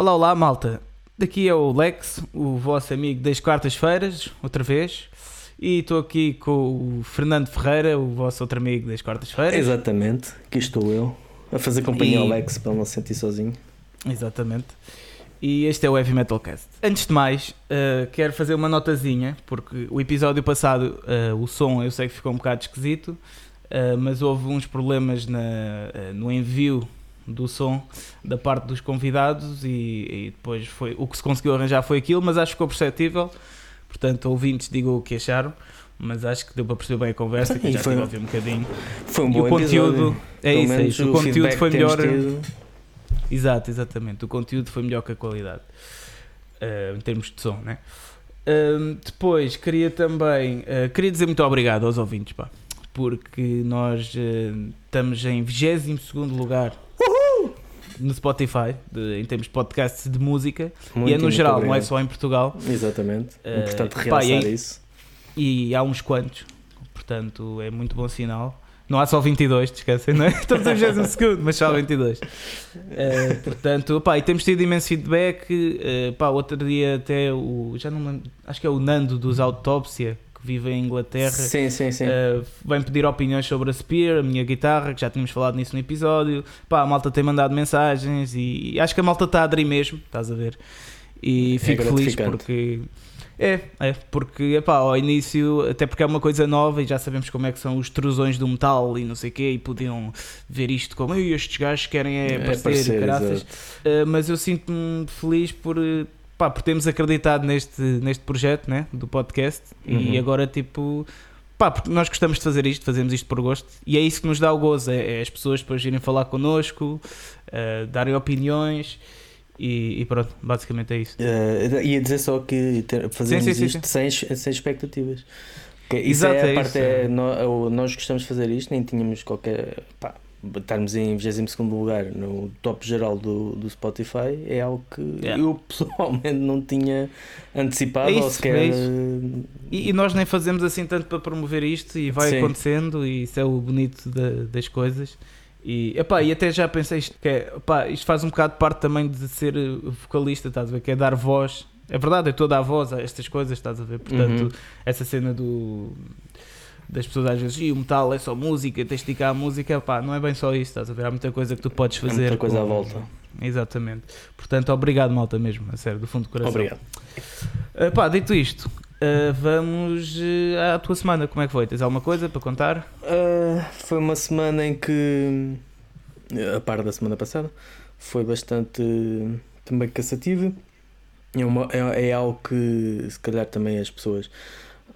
Olá, olá, malta. Daqui é o Lex, o vosso amigo das quartas-feiras, outra vez. E estou aqui com o Fernando Ferreira, o vosso outro amigo das quartas-feiras. Exatamente, aqui estou eu, a fazer companhia ao E- Lex para não se sentir sozinho. Exatamente. E este é o Heavy Metal Cast. Antes de mais, eh, quero fazer uma notazinha, porque o episódio passado, eh, o som eu sei que ficou um bocado esquisito, eh, mas houve uns problemas na, no envio do som da parte dos convidados e, e depois foi o que se conseguiu arranjar foi aquilo, mas acho que ficou perceptível. Portanto, ouvintes, digam o que acharam, mas acho que deu para perceber bem a conversa, que E já foi- estive a ouvir um bocadinho. Foi um E bom o conteúdo, é isso, é isso. O o conteúdo foi melhor. tido. Exato, exatamente. O conteúdo foi melhor que a qualidade eh, em termos de som, né? Ahm, depois queria também eh, queria dizer muito obrigado aos ouvintes, pá, porque nós eh, estamos em 22 lugar no Spotify de- em termos de podcasts de música Muito, e é no geral, não é obrigado. só em Portugal Exatamente. Eh, Importante pá, realçar e aí- isso. e há uns quantos, portanto é muito bom sinal. Não há só 22, te esquecem, não é? Estamos em 22 segundo, mas só 22. Eh, portanto, pá, e temos tido imenso feedback. eh, pá, outro dia até o. Já não lembro, acho que é o Nando dos Autópsia, que vive em Inglaterra. Sim, sim, sim. eh, vem pedir opiniões sobre a Spear, a minha guitarra, que já tínhamos falado nisso no episódio. Pá, a malta tem mandado mensagens e acho que a malta está a aderir mesmo, estás a ver? E É fico feliz gratificante. porque. É, é, porque epá, ao início, até porque é uma coisa nova e já sabemos como é que são os trusões do metal e não sei o quê, e podiam ver isto como "Ei, estes gajos querem é, aparecer, parecer, caraças." exato. Uh, mas eu sinto-me feliz por, uh, pá, por termos acreditado neste, neste projeto né, do podcast e Uhum. agora tipo pá, porque nós gostamos de fazer isto, fazemos isto por gosto e é isso que nos dá o gozo, é, é as pessoas depois irem falar connosco, uh, darem opiniões e, e pronto, basicamente é isso. Eh, ia dizer só que ter- fazemos sim, sim, isto Sem, sem expectativas. Isso Exato, é a é parte, isso. é, nó- nós gostamos de fazer isto, nem tínhamos qualquer. Pá, estarmos em 22 lugar no top geral do, do Spotify é algo que Yeah. eu pessoalmente não tinha antecipado É isso, ou sequer. é E, e nós nem fazemos assim tanto para promover isto e vai Sim. acontecendo e isso é o bonito da- das coisas. E, epá, e até já pensei isto, que é, epá, isto faz um bocado parte também de ser eh, vocalista, estás a ver? Que é dar voz. É verdade, é toda a voz a estas coisas, estás a ver? Portanto, Uhum. essa cena do das pessoas às vezes, "Ih, o metal é só música, tens de esticar a música, epá, não é bem só isso, estás a ver? Há muita coisa que tu podes Há fazer. muita coisa com- à volta. Exatamente. Portanto, obrigado, malta, mesmo, a sério, do fundo do coração. Obrigado. Uh, pá, dito isto, uh, vamos uh, à tua semana. Como é que foi? Tens alguma coisa para contar? Foi uma semana em que, a par da semana passada, foi bastante também cansativa. É, uma- é- é algo que se calhar também as pessoas.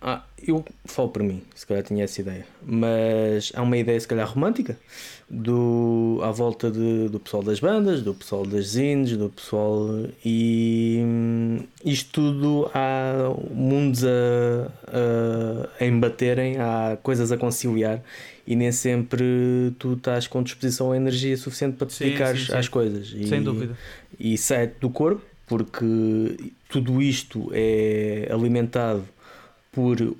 Ah, eu falo por mim, se calhar tinha essa ideia, mas há uma ideia se calhar romântica do, à volta de- do pessoal das bandas, do pessoal das zines, do pessoal e hum, isto tudo há mundos a, a, a embaterem, há coisas a conciliar e nem sempre tu estás com disposição ou energia suficiente para te Sim, dedicar sim, sim. às coisas. E- Sem dúvida. e sai do corpo, porque tudo isto é alimentado por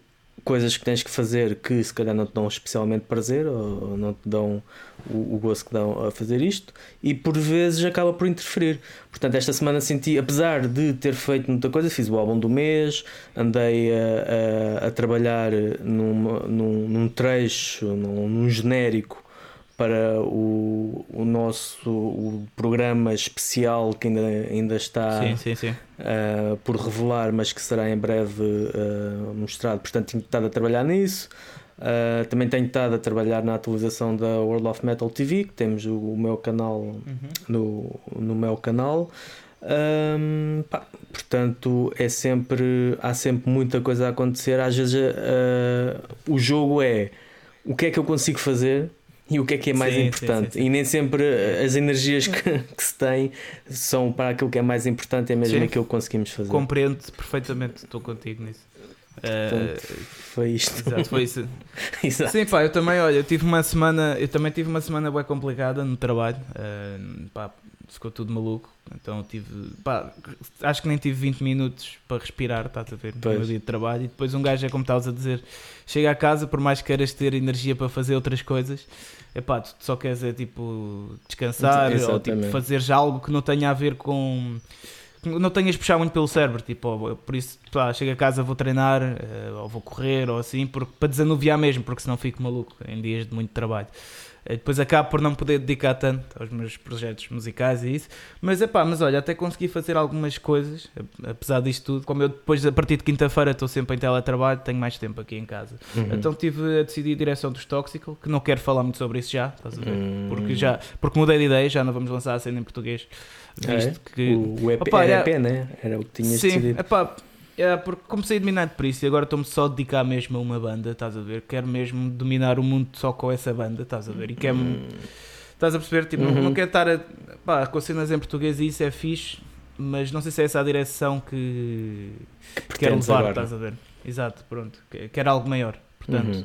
coisas que tens que fazer que se calhar não te dão especialmente prazer ou não te dão o, o gosto que dão a fazer isto e por vezes acaba por interferir. Portanto, esta semana senti, apesar de ter feito muita coisa, fiz o álbum do mês, andei a, a- a trabalhar numa- num, num trecho, num, num genérico para o, o nosso o programa especial que ainda, ainda está Sim, sim, sim. uh, por revelar, mas que será em breve uh, mostrado. Portanto, tenho estado a trabalhar nisso. Uh, também tenho estado a trabalhar na atualização da World of Metal TV, que temos o, o meu canal Uhum. no, no meu canal. Um, pá, portanto, é sempre há sempre muita coisa a acontecer. Às vezes o jogo é o que é que eu consigo fazer e o que é que é mais Sim, importante. sim, sim. E nem sempre as energias que, que se tem são para aquilo que é mais importante, é mesmo Sim. aquilo que conseguimos fazer. Compreendo perfeitamente, estou contigo nisso. Uh, Portanto, Foi isto. exato, foi isso. Exato. Sim, pá, eu também, olha, eu tive uma semana, eu também tive uma semana bem complicada no trabalho. Uh, pá, ficou tudo maluco. Então tive, pá, acho que nem tive 20 minutos para respirar, estás a ver, no meu dia de trabalho. E depois um gajo é como estavas a dizer, chega a casa, por mais que queiras ter energia para fazer outras coisas, epá, tu só queres é tipo descansar ou tipo, Exatamente. fazer já algo que não tenha a ver com. que Não tenhas puxar muito pelo cérebro, tipo, ó, por isso, pá, chego a casa, vou treinar, eh, ou vou correr, ou assim, porque, para desanuviar mesmo, porque senão fico maluco em dias de muito trabalho. Eh, Depois acabo por não poder dedicar tanto aos meus projetos musicais e isso. Mas é pá, mas olha, até consegui fazer algumas coisas, ap- apesar disto tudo. Como eu depois, a partir de quinta-feira, estou sempre em teletrabalho, tenho mais tempo aqui em casa. Uhum. Então estive a decidir a direção dos Tóxico, que não quero falar muito sobre isso já, estás a ver? Hum. Porque, já, porque mudei de ideia, já não vamos lançar a cena em português. É? Visto que. O, o EP, Opa, era é- EP, né? Era o que tinhas Sim, decidido. epá, é porque comecei dominado por isso e agora estou-me só a dedicar mesmo a uma banda, estás a ver? Quero mesmo dominar o mundo só com essa banda, estás a ver? E quero Hum. Estás a perceber? Tipo, não- Uhum. não quero estar a. Pá, com cenas em português e isso é fixe, mas não sei se é essa a direção que, quero pretendes levar, agora. estás a ver? Exato, pronto. Que- Quero algo maior. Portanto, Uhum.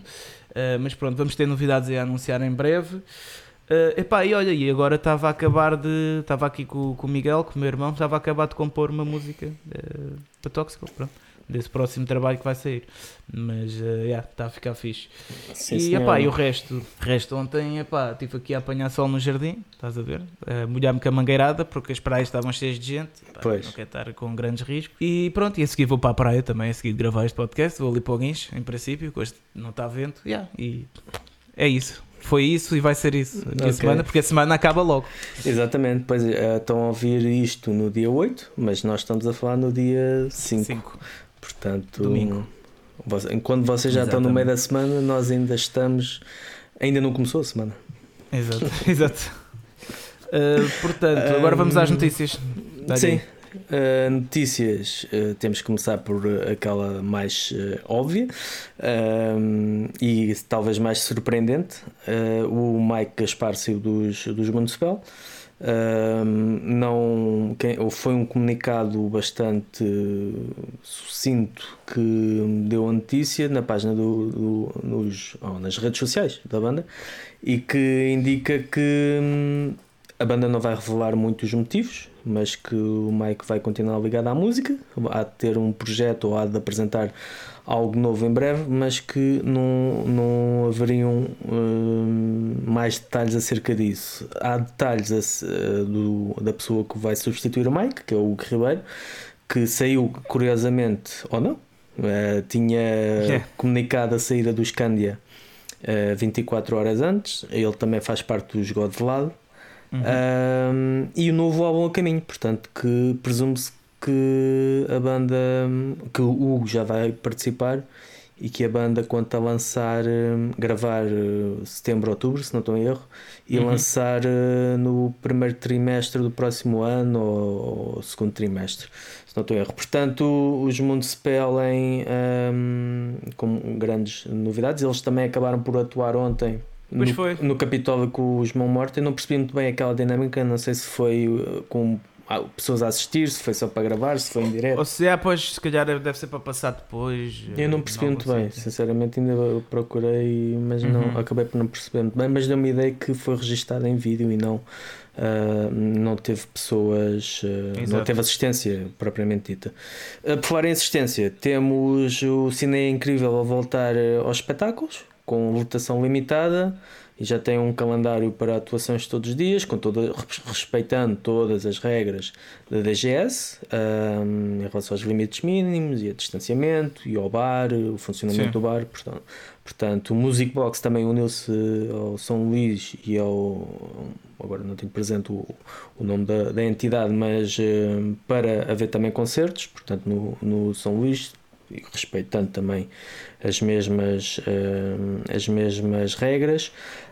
eh, mas pronto, vamos ter novidades a anunciar em breve. Eh, epá, e olha, e agora estava a acabar de. Estava aqui com, com o Miguel, com o meu irmão, estava a acabar de compor uma música eh, para Tóxico, pronto. Desse próximo trabalho que vai sair. Mas, já, está a ficar fixe. Sim, e, epá, e o resto, resto ontem, epá, estive aqui a apanhar sol no jardim, estás a ver? A molhar-me com a mangueirada, porque as praias estavam cheias de gente, epá, Pois. não quero estar com grandes riscos. E pronto, e a seguir vou para a praia também, a seguir gravar este podcast, vou ali para o guincho, em princípio, que hoje não está vento, yeah, e é isso. Foi isso e vai ser isso a semana, porque a semana acaba logo. Exatamente, pois eh, estão a ouvir isto no dia 8, mas nós estamos a falar no dia 5. Cinco. Portanto, Domingo. voce- enquanto vocês já estão no meio da semana, nós ainda estamos. Ainda não começou a semana. Exato, exato. Uh, portanto, agora vamos às notícias. Dá-lhe Sim. aí. Uh, notícias, uh, temos que começar por uh, aquela mais uh, óbvia e talvez mais surpreendente. O Mike Gaspar saiu dos, dos Municipal. Não, quem- foi um comunicado bastante sucinto que deu a notícia na página do, do- nos, oh, nas redes sociais da banda e que indica que hum, a banda não vai revelar muito os motivos, mas que o Mike vai continuar ligado à música, há de ter um projeto ou há de apresentar algo novo em breve, mas que não, não haveriam hum, mais detalhes acerca disso. Há detalhes a- eh, do- da pessoa que vai substituir o Mike, que é o Hugo Ribeiro, que saiu curiosamente, ou não, eh, tinha É. comunicado a saída do Scandia eh, 24 horas antes. Ele também faz parte dos Godlad. Uhum. Um, e o novo álbum a caminho, portanto que presume-se que a banda que o Hugo já vai participar e que a banda conta a lançar gravar uh, setembro, outubro, se não estou em erro, e Uhum. lançar uh, no primeiro trimestre do próximo ano ou, ou segundo trimestre, se não estou em erro. Portanto, os Municipal em um, com grandes novidades, eles também acabaram por atuar ontem Pois no, foi. no Capitólio com os Mão Morta. Eu não percebi muito bem aquela dinâmica. Não sei se foi uh, com ah, pessoas a assistir, se foi só para gravar, se foi em direto. Ou se é, pois, se calhar deve ser para passar depois. Eu não eh, percebi em muito bem, sinceramente ainda procurei, mas não, Uhum. acabei por não perceber muito bem, mas deu-me a ideia que foi registado em vídeo e não, ah, não teve pessoas, ah, não teve assistência propriamente dita. Ah, por falar em assistência, temos o Cine Incrível a voltar ah, aos espetáculos, com lotação limitada. E já tem um calendário para atuações todos os dias, com toda, respeitando todas as regras da DGS ahm, em relação aos limites mínimos e a distanciamento e ao bar, o funcionamento Sim. do bar. Portanto, portanto o Music Box também uniu-se ao São Luís e ao. Agora não tenho presente o, o nome da, da entidade, mas ahm, para haver também concertos, portanto, no, no São Luís, e respeitando também as mesmas, ahm, as mesmas regras.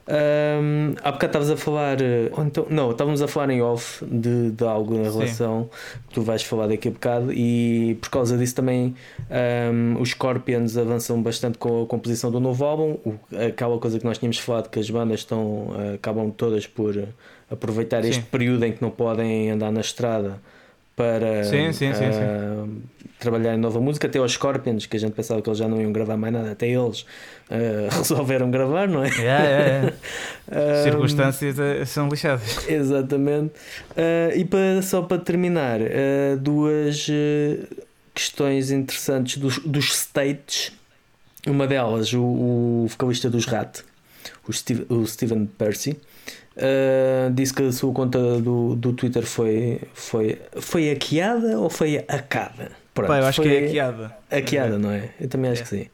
Um, há bocado estavas a falar, eh, então, não, estávamos a falar em off de, de algo em Sim. relação que tu vais falar daqui a bocado, e por causa disso também um, os Scorpions avançam bastante com a composição do novo álbum. O, aquela coisa que nós tínhamos falado, que as bandas estão, eh, acabam todas por eh, aproveitar Sim. este período em que não podem andar na estrada para Sim, sim, sim, sim. Trabalhar em nova música, até aos Scorpions, que a gente pensava que eles já não iam gravar mais nada, até eles uh, resolveram gravar, não é? Yeah, yeah, yeah. Circunstâncias uh, são lixadas. Exatamente. Uh, e para, só para terminar, duas questões interessantes dos, dos states. Uma delas, o, o vocalista dos Rat, o, Steve, o Steven Percy. Uh, disse que a sua conta do, do Twitter foi, foi, foi hackeada ou foi acada? Pronto, Pai, eu acho que é hackeada. Hackeada, não é? Eu também acho é. que sim.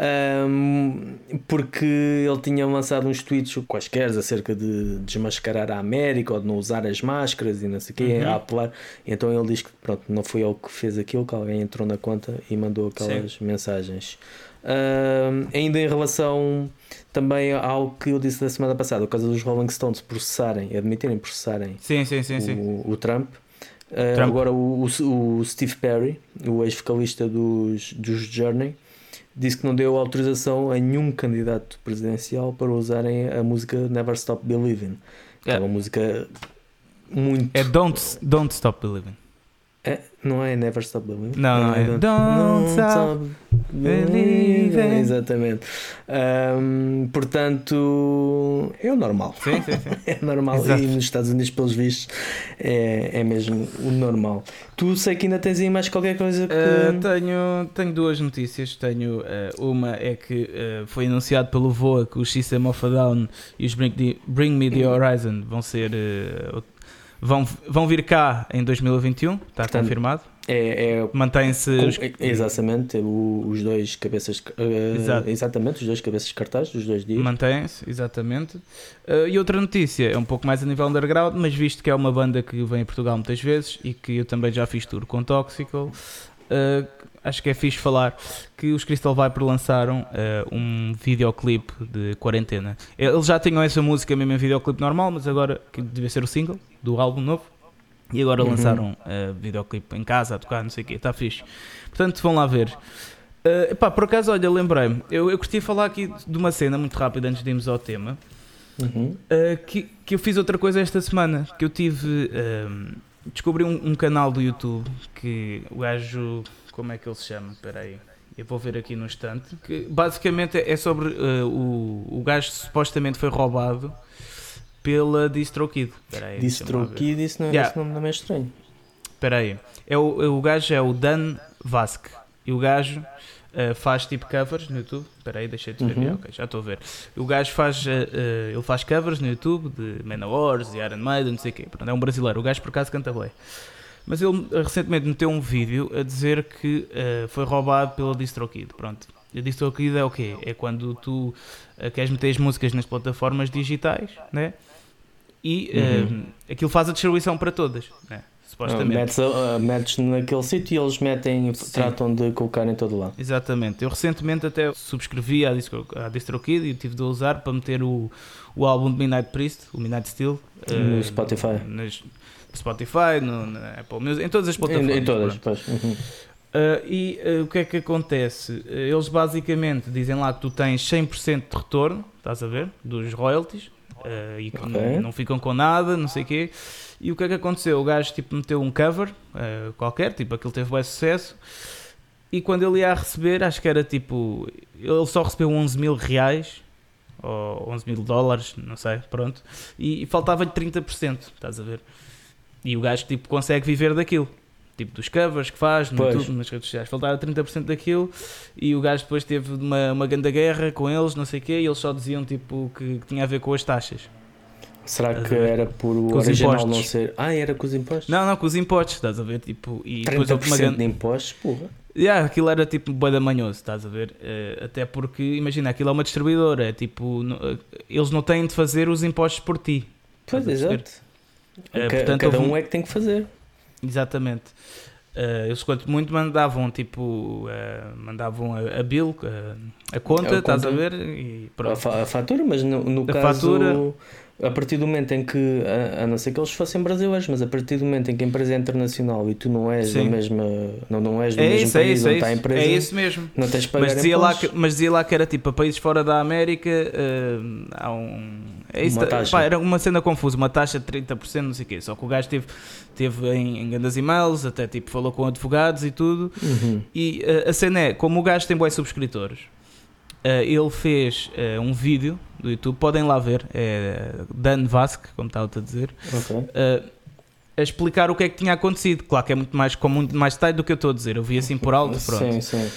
Um, porque ele tinha lançado uns tweets quaisquer acerca de desmascarar a América ou de não usar as máscaras e não sei o quê, uhum. a apelar. Então ele diz que pronto, não foi ele que fez aquilo, que alguém entrou na conta e mandou aquelas sim. mensagens. Um, ainda em relação também ao que eu disse na semana passada, o caso dos Rolling Stones processarem, admitirem processarem sim, sim, sim, o, sim. o Trump. Uh, agora o, o, o, Steve Perry, o ex-vocalista dos, dos Journey, disse que não deu autorização a nenhum candidato presidencial para usarem a música Never Stop Believing. É, é uma música muito. É Don't, don't Stop Believing. É, não é Never Stop Believing? Não, não, é. Don't, don't Stop Believing. Exatamente. Um, portanto, é o normal. Sim, sim, sim. é normal. Exato. E nos Estados Unidos, pelos vistos, é, é mesmo o normal. Tu sei que ainda tens aí mais qualquer coisa que. Uh, tenho, tenho duas notícias. Tenho uh, uma é que uh, foi anunciado pelo VOA que os System of a Down e os Bring, the, Bring Me the Horizon vão ser vão, vão vir cá em 2021, está Portanto, confirmado. É, é Mantém-se. Os... Exatamente, o, os dois cabeças. Uh, exatamente, os dois cabeças cartazes dos dois dias. Mantém-se, exatamente. Uh, e outra notícia, é um pouco mais a nível underground, mas visto que é uma banda que vem a Portugal muitas vezes e que eu também já fiz tour com Toxical. Uh, acho que é fixe falar que os Crystal Viper lançaram uh, um videoclipe de quarentena. Eles já tinham essa música mesmo em videoclipe normal, mas agora que devia ser o single do álbum novo. E agora uhum. lançaram uh, videoclipe em casa a tocar, não sei o quê, está fixe. Portanto, vão lá ver. Uh, epá, por acaso, olha, lembrei-me, eu, eu de falar aqui de uma cena muito rápida antes de irmos ao tema. Uhum. Uh, que, que eu fiz outra coisa esta semana. Que eu tive. Uh, descobri um, um, canal do YouTube que o gajo como é que ele se chama? Espera aí. Eu vou ver aqui no instante. Que basicamente é sobre uh, o, o gajo supostamente foi roubado pela DistroKid. Aí, DistroKid, isso não, yeah. esse nome não é estranho. Espera aí. É o, é o gajo é o Dan Vasque. E o gajo uh, faz tipo covers no YouTube. Espera aí, deixei de ver. Uhum. Okay, já estou a ver. O gajo faz, uh, uh, ele faz covers no YouTube de Manowars, de Iron Maiden, não sei o quê. Pronto, é um brasileiro. O gajo por acaso canta bem. Mas ele eh, recentemente meteu um vídeo a dizer que uh, foi roubado pela DistroKid. Pronto. A DistroKid é o quê? É quando tu uh, queres meter as músicas nas plataformas digitais, né? E uhum. uh, aquilo faz a distribuição para todas, né? supostamente. Metes, uh, metes naquele sítio e eles metem, Sim. tratam de colocar em todo lado. Exatamente. Eu recentemente até subscrevi a, Distro, a DistroKid e tive de usar para meter o, o álbum de Midnight Priest, o Midnight Steel, no Spotify. Nas, Spotify, no, na Apple Music, em todas as plataformas. Em, em todas, pois. Uhum. Uh, e uh, o que é que acontece? Uh, eles basicamente dizem lá que tu tens 100% de retorno, estás a ver, dos royalties, e que okay. não, ficam com nada, não sei o quê. E o que é que aconteceu? O gajo tipo, meteu um cover qualquer, tipo aquilo teve bem sucesso, e quando ele ia a receber, acho que era tipo, ele só recebeu 11 mil reais, ou 11 mil dólares, não sei, pronto, e, e faltava-lhe 30%, estás a ver? E o gajo tipo, consegue viver daquilo. Tipo, dos covers que faz no YouTube, nas redes sociais. Faltava 30% daquilo e o gajo depois teve uma, uma grande guerra com eles, não sei o quê, e eles só diziam tipo, que, que tinha a ver com as taxas. Será que era por o original impostos. não ser. Ah, era com os impostos? Não, não, com os impostos, estás a ver? Tipo, e 30% uma grande... de impostos, porra. Yeah, aquilo era tipo boi da manhoso, estás a ver? Uh, até porque, imagina, aquilo é uma distribuidora, é tipo, no, uh, eles não têm de fazer os impostos por ti. Pois, exato. Uh, portanto, cada um é que tem que fazer. Exatamente. Uh, eles quanto muito mandavam tipo uh, mandavam a, a bill a, a conta, é estás a ver e pronto. A, a fatura mas no, no a caso fatura... a partir do momento em que a, a, não ser que eles fossem brasileiros mas a partir do momento em que a empresa é internacional e tu não és Sim. da mesma não, não és do é mesmo isso, é país é isso, onde é está a empresa é isso mesmo não tens mas dizia, lá que, mas dizia lá que era tipo a países fora da América uh, há um É isso, Uma taxa. pá, era uma cena confusa, uma taxa de 30%, não sei o quê. Só que o gajo teve, teve em, em grandes e-mails, até tipo falou com advogados e tudo. Uhum. E eh, a cena é, como o gajo tem bons subscritores, eh, ele fez eh, um vídeo do YouTube, podem lá ver, é Dan Vasque, como estava a dizer, Ok. eh, a explicar o que é que tinha acontecido. Claro que é muito mais, com muito mais detalhe do que eu estou a dizer. Eu vi assim por alto, pronto. Sim, sim.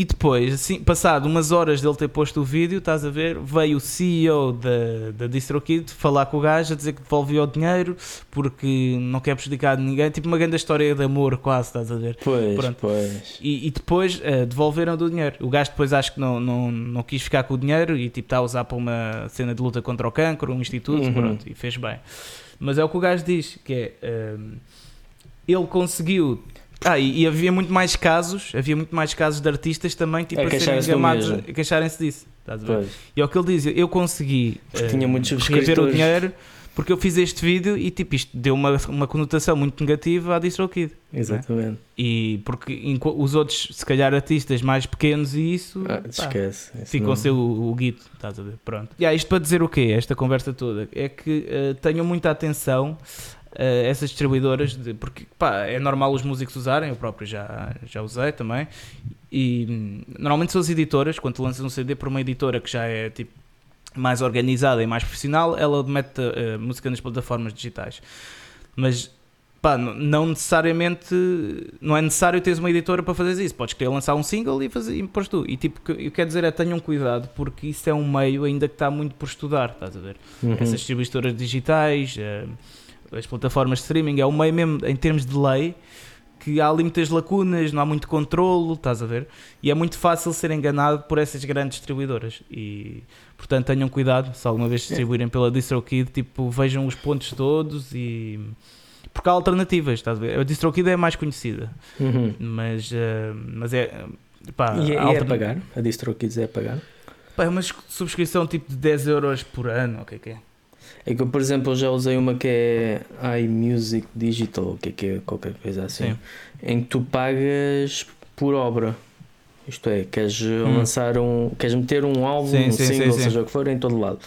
E depois, assim, passado umas horas dele ter posto o vídeo, estás a ver, veio o CEO da, da DistroKid falar com o gajo a dizer que devolvia o dinheiro porque não quer prejudicar ninguém. Tipo uma grande história de amor, quase, estás a ver. Pois, Pronto. pois. E, e depois eh, devolveram do dinheiro. O gajo depois acho que não, não, não quis ficar com o dinheiro e tipo está a usar para uma cena de luta contra o cancro, um instituto, Uhum. pronto, e fez bem. Mas é o que o gajo diz, que é ehm, ele conseguiu. Ah, e, e havia muito mais casos, havia muito mais casos de artistas também tipo, A a serem engamados, mesmo. a queixarem-se disso. Estás pois. E é o que ele diz, eu consegui eh, tinha muitos reaver o dinheiro porque eu fiz este vídeo e tipo isto deu uma, uma conotação muito negativa à DistroKid. Exatamente. E porque os outros, se calhar artistas mais pequenos e isso, Ah, pá, esquece. Isso ficam não- sem o, o guito, estás a ver? Pronto. E isto para dizer o quê? Esta conversa toda é que eh, tenham muita atenção eh, essas distribuidoras, de- porque pá, é normal os músicos usarem, eu próprio já, já usei também. E hum, normalmente são as editoras, quando lanças um CD para uma editora que já é tipo mais organizada e mais profissional, ela mete a música nas plataformas digitais. Mas pá, não necessariamente não é necessário teres uma editora para fazer isso. Podes querer lançar um single e fazer e pôs tu. E tipo, que- eu quero dizer é tenham cuidado porque isso é um meio ainda que está muito por estudar, estás a ver? Uhum. Essas distribuidoras digitais, eh, as plataformas de streaming, é um meio mesmo em termos de lei que há ali muitas lacunas, não há muito controlo, estás a ver? E é muito fácil ser enganado por essas grandes distribuidoras. E portanto tenham cuidado se alguma vez distribuírem pela DistroKid, tipo, vejam os pontos todos e. Porque há alternativas, estás a ver? A DistroKid é a mais conhecida, Uhum. mas, eh, mas é. Pá, E, é- e é alterna- pagar? A DistroKids é a pagar? Pá, é uma subscrição tipo de 10 euros por ano, ok, que é? É que eu, por exemplo, eu já usei uma que é iMusic Digital, o que é que é qualquer coisa assim, Sim. em que tu pagas por obra. Isto é, queres Hum. lançar um. queres meter um álbum, Sim, um sim, single, sim, seja o que for, em todo lado.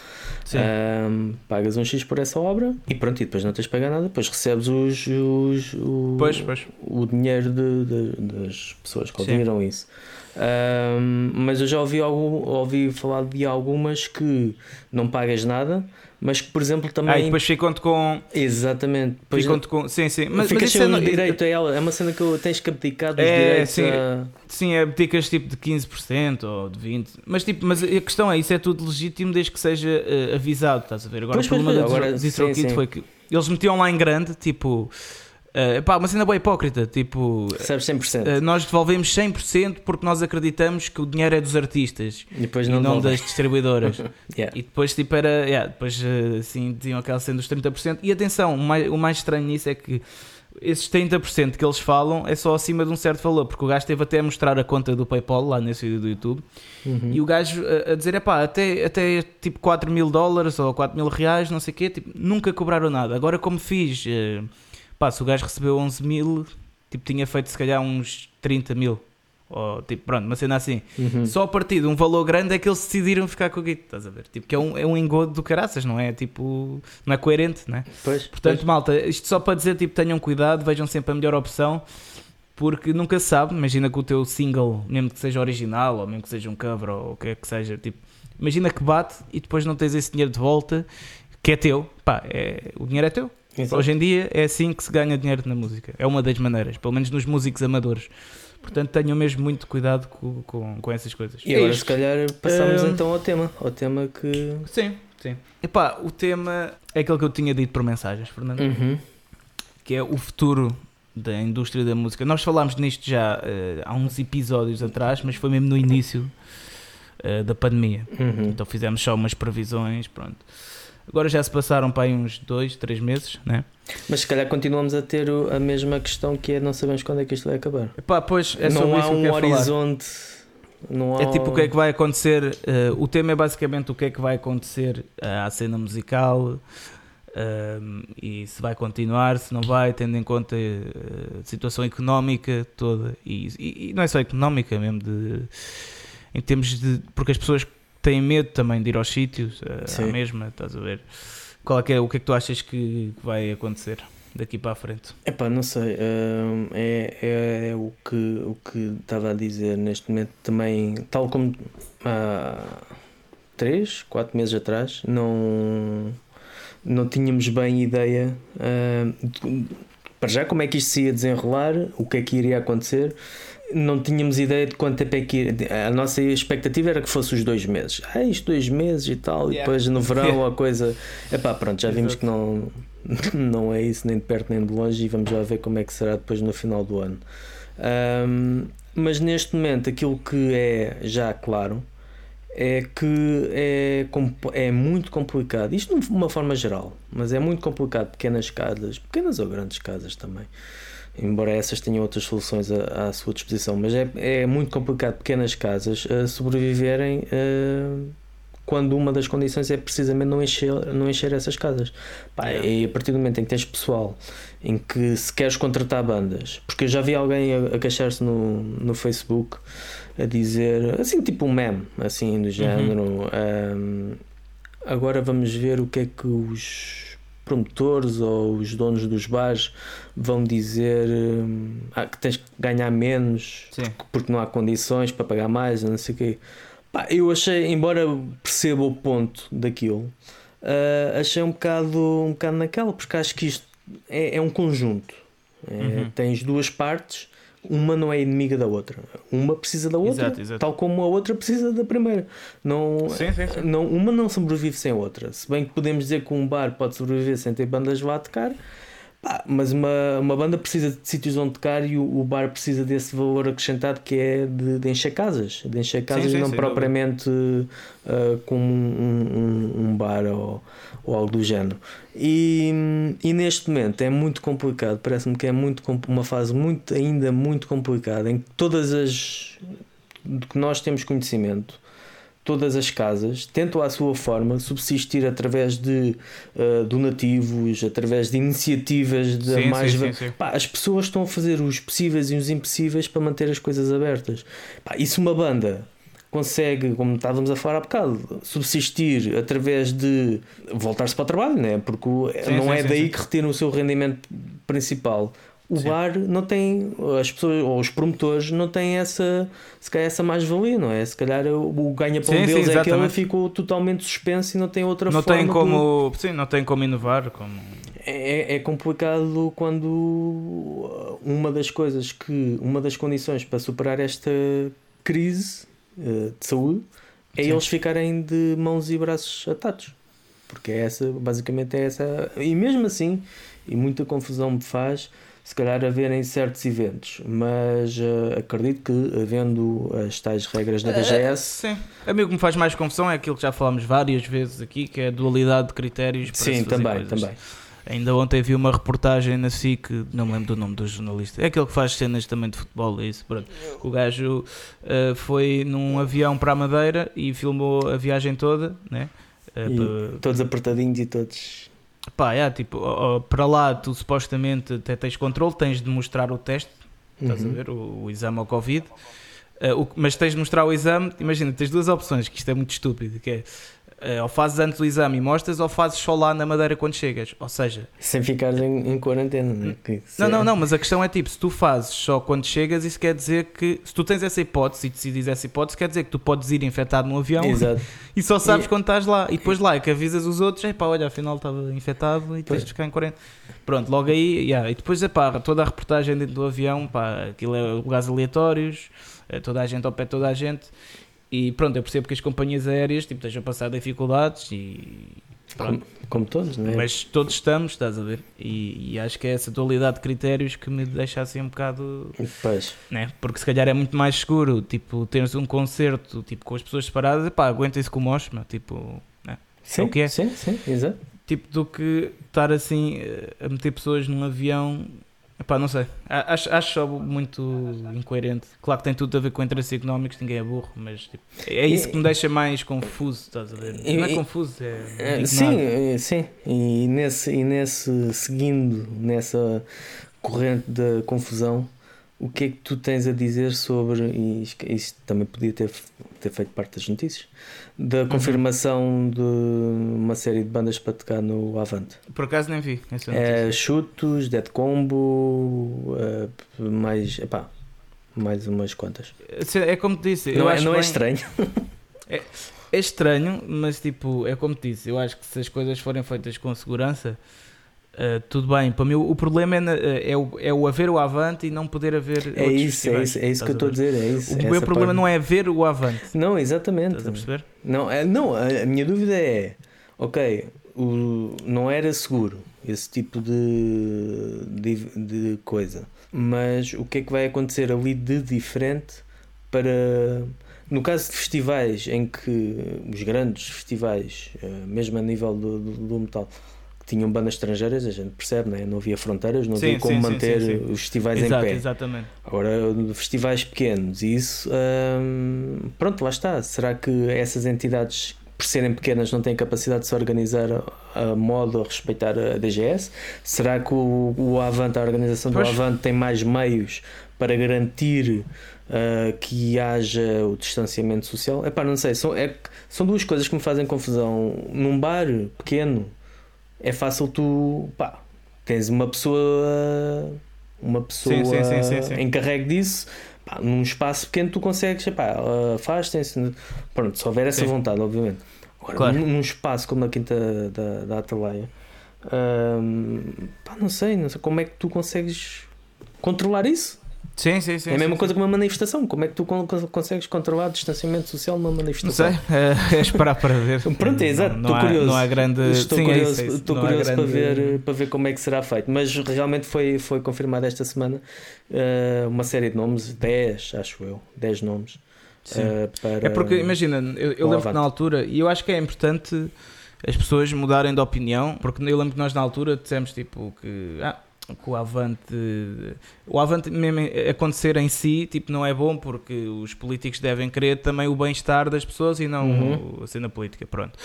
Ahm, pagas um X por essa obra e pronto, e depois não tens de pagar nada, depois recebes os, os- o, Pois, pois. o dinheiro de- de- das pessoas que ouviram isso. Ahm, mas eu já ouvi, algum, ouvi falar de algumas que não pagas nada, mas que, por exemplo, Ah, e também. depois ficam-te com. Exatamente. Depois Ficam-te com. Sim, sim. Mas, ficas mas sem é, no- direito a ela. É uma cena que tens que abdicar dos É, direitos sim. a. Sim, é dicas tipo de 15% ou de 20%. Mas, tipo, mas a questão é: isso é tudo legítimo desde que seja eh, avisado, estás a ver? Agora Pois, o problema pois, pois, agora, sim. foi que eles metiam lá em grande, tipo. Eh, pá, uma cena boa hipócrita, tipo. Recebes 100%. eh, nós devolvemos 100% porque nós acreditamos que o dinheiro é dos artistas e depois e não, não devolves. das distribuidoras. Yeah. E depois, tipo, era. yeah, depois, eh, assim, diziam aquela cena dos 30%. E atenção, o mais, o mais estranho nisso é que esses 30% que eles falam é só acima de um certo valor. Porque o gajo teve até a mostrar a conta do PayPal lá nesse vídeo do YouTube. Uhum. E o gajo a, a dizer: é pá, até, até tipo 4 mil dólares ou 4 mil reais, não sei o quê, tipo, nunca cobraram nada. Agora, como fiz, eh, pá, se o gajo recebeu 11 mil, tipo, tinha feito se calhar uns 30 mil. Ou tipo, pronto, uma cena assim. Uhum. Só a partir de um valor grande é que eles decidiram ficar com o guito, estás a ver? Tipo, que é um, é um engodo do caraças, não é? Tipo, não é coerente, né? Pois, Portanto, malta, isto só para dizer, tipo, tenham cuidado, vejam sempre a melhor opção, porque nunca se sabe. Imagina que o teu single, mesmo que seja original, ou mesmo que seja um cover, ou o que é que seja, tipo, imagina que bate e depois não tens esse dinheiro de volta, que é teu, pá, é, o dinheiro é teu. Exato. Hoje em dia é assim que se ganha dinheiro na música, é uma das maneiras, pelo menos nos músicos amadores. Portanto, tenham mesmo muito cuidado com, com, com essas coisas. E agora, É se calhar, passamos Hum. então ao tema. Ao tema que. Sim, sim. Epá, o tema é aquele que eu tinha dito por mensagens, Fernando, Uhum. que é o futuro da indústria da música. Nós falámos nisto já eh, há uns episódios atrás, mas foi mesmo no início eh, da pandemia. Uhum. Então fizemos só umas previsões, pronto. Agora já se passaram para aí uns dois, três meses, né? Mas se calhar continuamos a ter a mesma questão que é não sabemos quando é que isto vai acabar. Epá, pois é não há um horizonte. Não há É tipo o que é que vai acontecer. eh, o tema é basicamente o que é que vai acontecer eh, à cena musical ehm, e se vai continuar, se não vai, tendo em conta a situação económica toda. E, e- e não é só económica mesmo, de, em termos de. Porque as pessoas têm medo também de ir aos sítios, uh, à mesma, estás a ver? Qual é, que é o que é que tu achas que vai acontecer daqui para a frente? Epá, não sei, uh, é, é, é, o, que, o que estava a dizer neste momento também, tal como há 3, 4 meses atrás, não, não tínhamos bem ideia de, para já como é que isto se ia desenrolar, o que é que iria acontecer não tínhamos ideia de quanto tempo é que ia. A nossa expectativa era que fosse os dois meses. Ah, isto dois meses e tal, yeah. e depois no verão a coisa. Epá, pronto, já vimos que não, não é isso nem de perto nem de longe e vamos já ver como é que será depois no final do ano. Um, mas neste momento aquilo que é já claro é que é, é muito complicado, isto de uma forma geral, mas é muito complicado pequenas casas, pequenas ou grandes casas também embora essas tenham outras soluções à, à sua disposição. Mas é, é muito complicado pequenas casas a sobreviverem uh, quando uma das condições é precisamente não encher, não encher essas casas. Pá, E a partir do momento em que tens pessoal em que se queres contratar bandas, porque eu já vi alguém a, a queixar-se no, no Facebook a dizer assim, tipo um meme, assim do uhum. género. Uhum. Um, agora vamos ver o que é que os promotores ou os donos dos bares vão dizer hum, ah, que tens que ganhar menos porque, porque, não há condições para pagar mais, não sei o quê. Pá, eu achei, embora perceba o ponto daquilo, uh, achei um bocado, um bocado naquela, porque acho que isto é, é um conjunto. É, uhum. Tens duas partes uma não é inimiga da outra. Uma precisa da outra, exato, exato. tal como a outra precisa da primeira. Não, sim, sim, sim. Não, uma não sobrevive sem a outra. Se bem que podemos dizer que um bar pode sobreviver sem ter bandas lá a tocar, Pá, mas uma, uma banda precisa de sítios onde tocar e o, o, bar precisa desse valor acrescentado que é de, de encher casas, de encher casas sim, sim, não propriamente uh, como um, um, um, bar ou, ou algo do género. E, e neste momento é muito complicado, parece-me que é muito uma fase muito, ainda muito complicada em que todas as de que nós temos conhecimento todas as casas tentam à sua forma subsistir através de uh, donativos, através de iniciativas de sim, mais sim, sim, Pá, as pessoas estão a fazer os possíveis e os impossíveis para manter as coisas abertas. Pá, e se uma banda consegue, como estávamos a falar há bocado, subsistir através de voltar-se para o trabalho, né? porque não é daí que retiram o seu rendimento principal o Sim. bar não tem, as pessoas, ou os promotores não têm essa, se calhar essa mais-valia, não é? Se calhar o ganha-pão deles sim, é que ele ficou totalmente suspenso e não tem outra não forma. Tem como, Sim, não tem como inovar. Como... É, é complicado quando uma das coisas que, uma das condições para superar esta crise uh, de saúde é sim. eles ficarem de mãos e braços atados. Porque é essa, basicamente é essa. E mesmo assim, e muita confusão me faz se calhar haverem certos eventos, mas uh, acredito que havendo as tais regras da DGS. Uh, sim, a mim o que me faz mais confusão é aquilo que já falámos várias vezes aqui, que é a dualidade de critérios para Sim, também, coisas. também. Ainda ontem vi uma reportagem na SIC, não me lembro do nome do jornalista, é aquele que faz cenas também de futebol, é isso, pronto. O gajo uh, foi num avião para a Madeira e filmou a viagem toda, né? Todos apertadinhos e todos Pá, é, tipo, para lá tu supostamente até tens controle, tens de mostrar o teste, estás uhum. a ver, o, o, exame ao Covid, uh, o, mas tens de mostrar o exame, imagina, tens duas opções, que isto é muito estúpido, que é ou fazes antes o exame e mostras, ou fazes só lá na madeira quando chegas, ou seja... Sem ficares em, em quarentena, né? que, não, não, não, mas a questão é tipo, se tu fazes só quando chegas, isso quer dizer que, se tu tens essa hipótese e decides essa hipótese, quer dizer que tu podes ir infectado no avião Exato. e só sabes e... quando estás lá, e depois lá é que avisas os outros, pá, olha, afinal estava infectado e tens de ficar em quarentena. Pronto, logo aí, yeah. e depois, é pá, toda a reportagem dentro do avião, pá, aquilo é lugares aleatórios, é toda a gente ao pé de toda a gente, e pronto, eu percebo que as companhias aéreas tipo, estejam a passar dificuldades e. Como, como, todos, não é? Mas todos estamos, estás a ver? E, e, acho que é essa dualidade de critérios que me deixa assim um bocado. Pois. Né? Porque se calhar é muito mais seguro, tipo, teres um concerto tipo, com as pessoas separadas, pá, aguentem-se com o moshma, tipo. Né? Sim, é o que é. sim, sim, exato. Tipo, do que estar assim eh, a meter pessoas num avião Epá, não sei. Acho, acho só muito incoerente. Claro que tem tudo a ver com interesses económicos, ninguém é burro, mas tipo, é isso que me deixa mais confuso, estás a ver? Não é confuso, é. é sim, é, sim. E nesse, e nesse, seguindo nessa corrente da confusão, o que é que tu tens a dizer sobre, e isso também podia ter, ter feito parte das notícias, da uhum. confirmação de uma série de bandas para tocar no Avante? Por acaso nem vi. É, Chutos, Dead Combo, uh, mais, epá, mais umas quantas. É como te disse, não, é, não é estranho. É, é estranho, mas tipo, é como te disse, eu acho que se as coisas forem feitas com segurança Uh, tudo bem, para mim o, problema é, na, eh, é, o, é o haver o Avante e não poder haver. É isso, é isso, é isso que eu estou a dizer. É isso, o meu problema parte... não é ver o Avante. Não, exatamente. Estás a perceber? Não, é, não a, minha dúvida é: ok, o, não era seguro esse tipo de, de, de coisa, mas o que é que vai acontecer ali de diferente para. No caso de festivais em que os grandes festivais, eh, mesmo a nível do, do, do metal, tinham bandas estrangeiras, a gente percebe, né? não havia fronteiras, não havia como sim, manter sim, os festivais Exato, em pé. Exatamente. Agora, festivais pequenos, e isso, hum, pronto, lá está. Será que essas entidades, por serem pequenas, não têm capacidade de se organizar a modo a respeitar a DGS? Será que o, o Avante, a organização pois. do Avante, tem mais meios para garantir uh, que haja o distanciamento social? Epá, não sei, são, é, são duas coisas que me fazem confusão. Num bar pequeno é fácil tu pá, tens uma pessoa uma pessoa sim, sim, sim, encarregue disso pá, num espaço pequeno tu consegues pá, afastem-se pronto, se houver essa vontade obviamente. Agora claro. num, num, espaço como a Quinta da, da Atalaia hum, pá, não sei, não sei como é que tu consegues controlar isso Sim, sim, sim. É a mesma sim, coisa sim. que uma manifestação. Como é que tu consegues controlar o distanciamento social numa manifestação? Não sei, é, é esperar para ver. Pronto, é exato. Estou curioso. Não há grande. Estou sim, curioso, é isso, é isso. Estou curioso grande... para, ver, para ver como é que será feito. Mas realmente foi, foi confirmado esta semana uh, uma série de nomes 10, acho eu. 10 nomes. Uh, para... É porque, imagina, eu, eu lembro que na altura, e eu acho que é importante as pessoas mudarem de opinião, porque eu lembro que nós na altura dissemos tipo que. Ah, que o Avante o Avante mesmo acontecer em si tipo não é bom porque os políticos devem querer também o bem-estar das pessoas e não uhum. a cena política pronto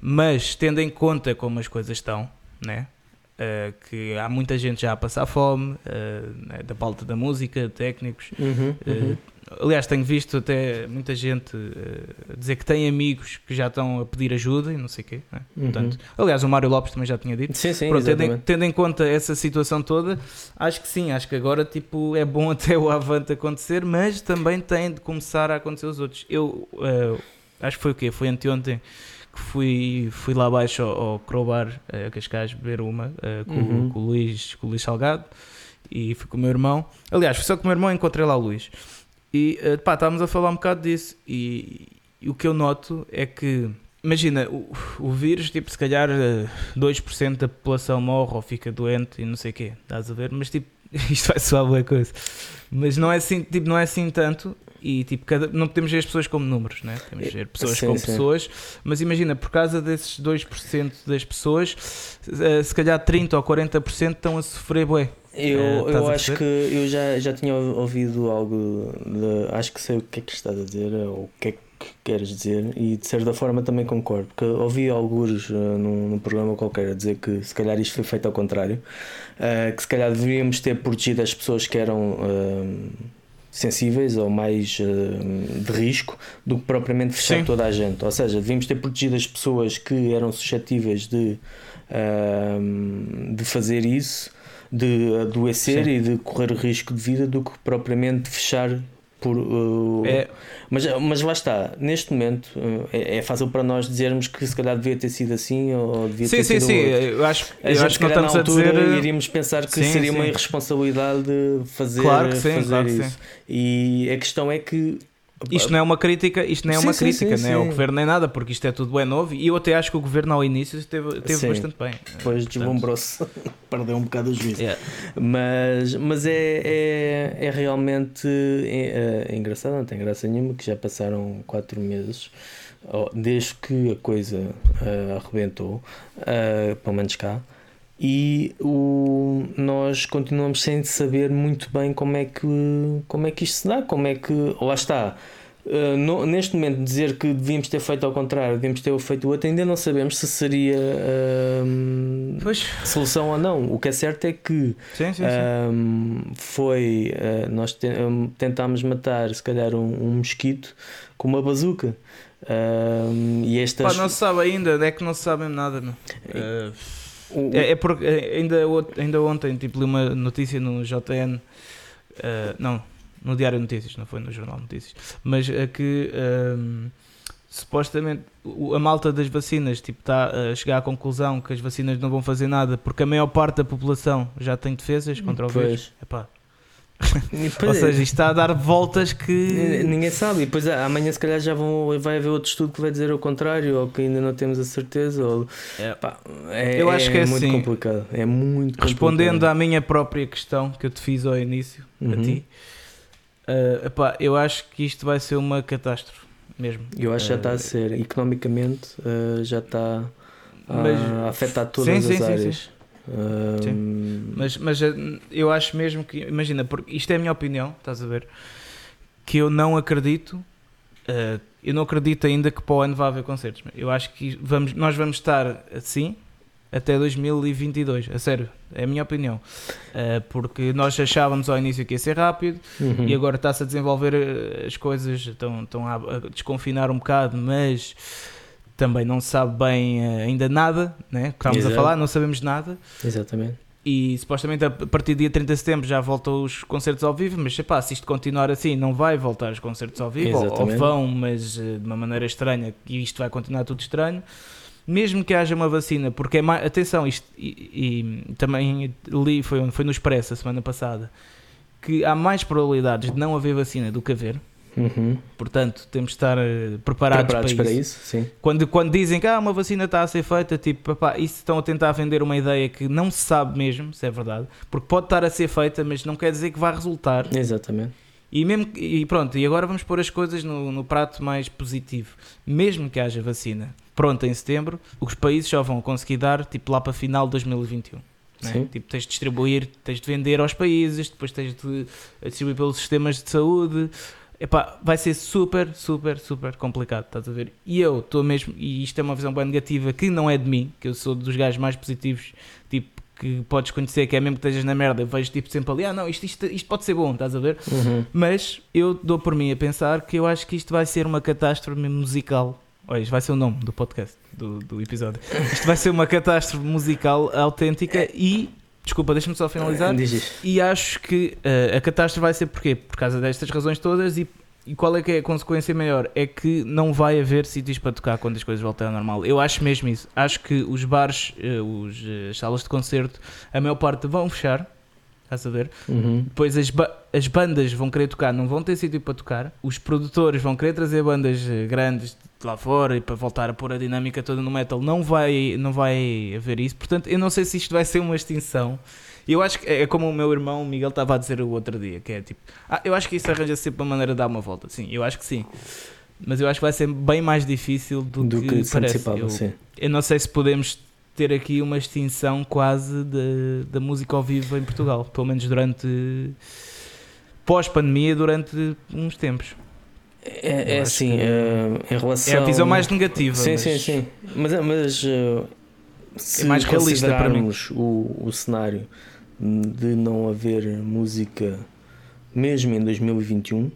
mas tendo em conta como as coisas estão né Uh, que há muita gente já a passar fome, uh, da pauta da música, técnicos, uhum, uhum. Uh, Aliás, tenho visto até muita gente uh, dizer que tem amigos que já estão a pedir ajuda e não sei o quê. Né? Uhum. Portanto, aliás, o Mário Lopes também já tinha dito. Sim, sim, Pronto, tendo, em, tendo, em, conta essa situação toda, acho que sim, acho que agora tipo, é bom até o avante acontecer, mas também tem de começar a acontecer os outros. Eu uh, acho que foi o quê? Foi anteontem que fui, fui lá abaixo ao, ao Crowbar, uh, a Cascais, beber uma com, uhum. com, o Luís, com o Luís Salgado e fui com o meu irmão. Aliás, fui só com o meu irmão e encontrei lá o Luís. E uh, pá, estávamos a falar um bocado disso. E, e, o que eu noto é que, imagina, o, o vírus, tipo, se calhar 2% eh, da população morre ou fica doente e não sei o quê, estás a ver? Mas tipo, isto vai soar boa coisa. Mas não é assim, tipo, não é assim tanto. E tipo, cada, não podemos ver as pessoas como números, né? temos de ver pessoas sim, como sim. pessoas. Mas imagina, por causa desses 2% das pessoas, eh, se calhar 30% ou 40% estão a sofrer bué. Eu, uh, eu acho que eu já, já tinha ouvido algo, de, acho que sei o que é que estás a dizer, ou o que é que queres dizer, e de certa forma também concordo, porque ouvi alguns uh, num, num, programa qualquer a dizer que se calhar isto foi feito ao contrário, uh, que se calhar deveríamos ter protegido as pessoas que eram uh, sensíveis ou mais de risco do que propriamente fechar Sim. toda a gente, ou seja, devíamos ter protegido as pessoas que eram suscetíveis de, de fazer isso de adoecer Sim. e de correr risco de vida do que propriamente fechar por. Uh, é. mas, mas lá está, neste momento uh, é, é, fácil para nós dizermos que se calhar devia ter sido assim ou devia sim, ter sim, sido. Sim, sim, eu acho, a eu gente, acho que não estamos altura, a dizer. iríamos pensar que sim, seria sim. uma irresponsabilidade fazer, claro que sim, fazer claro isso. Que sim. E a questão é que isto não é uma crítica, isto não é sim, uma sim, crítica, sim, não é o governo nem nada, porque isto é tudo bem novo e eu até acho que o governo ao início esteve, esteve bastante bem. Depois deslumbrou-se, perdeu um bocado o juízo. Yeah. Mas, mas é, é, é realmente é, é engraçado, não tem graça nenhuma, que já passaram 4 meses desde que a coisa uh, arrebentou, uh, pelo menos cá e o, nós continuamos sem saber muito bem como é que como é que isto se dá, como é que lá está. Uh, no, neste momento, dizer que devíamos ter feito ao contrário, devíamos ter feito o outro, ainda não sabemos se seria uh, solução ou não. O que é certo é que sim, sim, sim. foi. Uh, nós te, um, tentámos matar, se calhar, um, um mosquito com uma bazuca. e estas... Pá, não se sabe ainda, é que não se sabe nada. Não. É, é porque ainda, ainda ontem tipo, li uma notícia no JN. não, no Diário Notícias, não foi no Jornal de Notícias, mas a que um, supostamente a malta das vacinas tipo, está a chegar à conclusão que as vacinas não vão fazer nada porque a maior parte da população já tem defesas contra o vírus. Epá. Ou seja, isto está a dar voltas que ninguém sabe. E depois amanhã, se calhar, já vão, vai haver outro estudo que vai dizer o contrário ou que ainda não temos a certeza. Ou, é. Pá, é Eu acho que é, é muito assim, complicado. É muito Respondendo complicado. à minha própria questão que eu te fiz ao início, uhum. a ti, Uh, epá, eu acho que isto vai ser uma catástrofe mesmo. Eu acho que já está a ah, ser, economicamente, uh, já está a, mas, a afetar todas sim, as sim, áreas. Sim, Uh, mas, mas eu acho mesmo que, imagina, porque isto é a minha opinião, estás a ver? Que eu não acredito, eu não acredito ainda que para o ano vá haver concertos. Eu acho que vamos, nós vamos estar assim até 2022, a sério, é a minha opinião. Uh, porque nós achávamos ao início que ia ser rápido uhum. e agora está-se a desenvolver eh, as coisas, estão, estão a, desconfinar um bocado, mas também não se sabe bem uh, ainda nada, né? que estamos Exato. a falar, não sabemos nada. Exatamente. E supostamente a partir do dia 30 de setembro já voltam os concertos ao vivo, mas epá, se isto continuar assim, não vai voltar os concertos ao vivo, ou, ou, vão, mas uh, de uma maneira estranha, e isto vai continuar tudo estranho mesmo que haja uma vacina, porque é mais. Atenção, isto, e, e também li, foi, foi no Expresso a semana passada, que há mais probabilidades de não haver vacina do que haver. Uhum. Portanto, temos de estar preparados, preparados, para, para isso. isso quando, quando dizem que ah, uma vacina está a ser feita, tipo, papá, isso estão a tentar vender uma ideia que não se sabe mesmo se é verdade, porque pode estar a ser feita, mas não quer dizer que vai resultar. Exatamente. E, mesmo, e pronto, e agora vamos pôr as coisas no, no prato mais positivo. Mesmo que haja vacina pronta em setembro, os países só vão conseguir dar tipo lá para final de 2021. Né? Tipo, tens de distribuir, tens de vender aos países, depois tens de distribuir pelos sistemas de saúde. Epá, vai ser super, super, super complicado, estás a ver? E eu estou mesmo, e isto é uma visão bem negativa que não é de mim, que eu sou dos gajos mais positivos, tipo, que podes conhecer, que é mesmo que estejas na merda, eu vejo tipo sempre ali, ah não, isto, isto, isto pode ser bom, estás a ver? Uhum. Mas eu dou por mim a pensar que eu acho que isto vai ser uma catástrofe musical. Olha, isto vai ser o nome do podcast, do, do episódio. Isto vai ser uma catástrofe musical autêntica e Desculpa, deixa-me só finalizar. E acho que uh, a catástrofe vai ser porquê? Por causa destas razões todas e e qual é que é a consequência maior? É que não vai haver sítios para tocar quando as coisas voltarem ao normal. Eu acho mesmo isso. Acho que os bares, eh, os, eh, as salas de concerto, a maior parte vão fechar. Estás a ver? Uhum. Depois as, ba as bandas vão querer tocar, não vão ter sítio para tocar. Os produtores vão querer trazer bandas eh, grandes de lá fora e para voltar a pôr a dinâmica toda no metal. Não vai, não vai haver isso. Portanto, eu não sei se isto vai ser uma extinção eu acho que é como o meu irmão Miguel estava a dizer o outro dia, que é tipo, ah, eu acho que isso arranja sempre uma maneira de dar uma volta. Sim, eu acho que sim. Mas eu acho que vai ser bem mais difícil do, do que, que parece. Eu, eu não sei se podemos ter aqui uma extinção quase da música ao vivo em Portugal, pelo menos durante pós-pandemia, durante uns tempos. É, é assim, uh, em relação. É a visão mais negativa. Sim, mas... sim, sim. Mas, mas uh, se é mais realista para mim. O, o cenário de não haver música mesmo em 2021.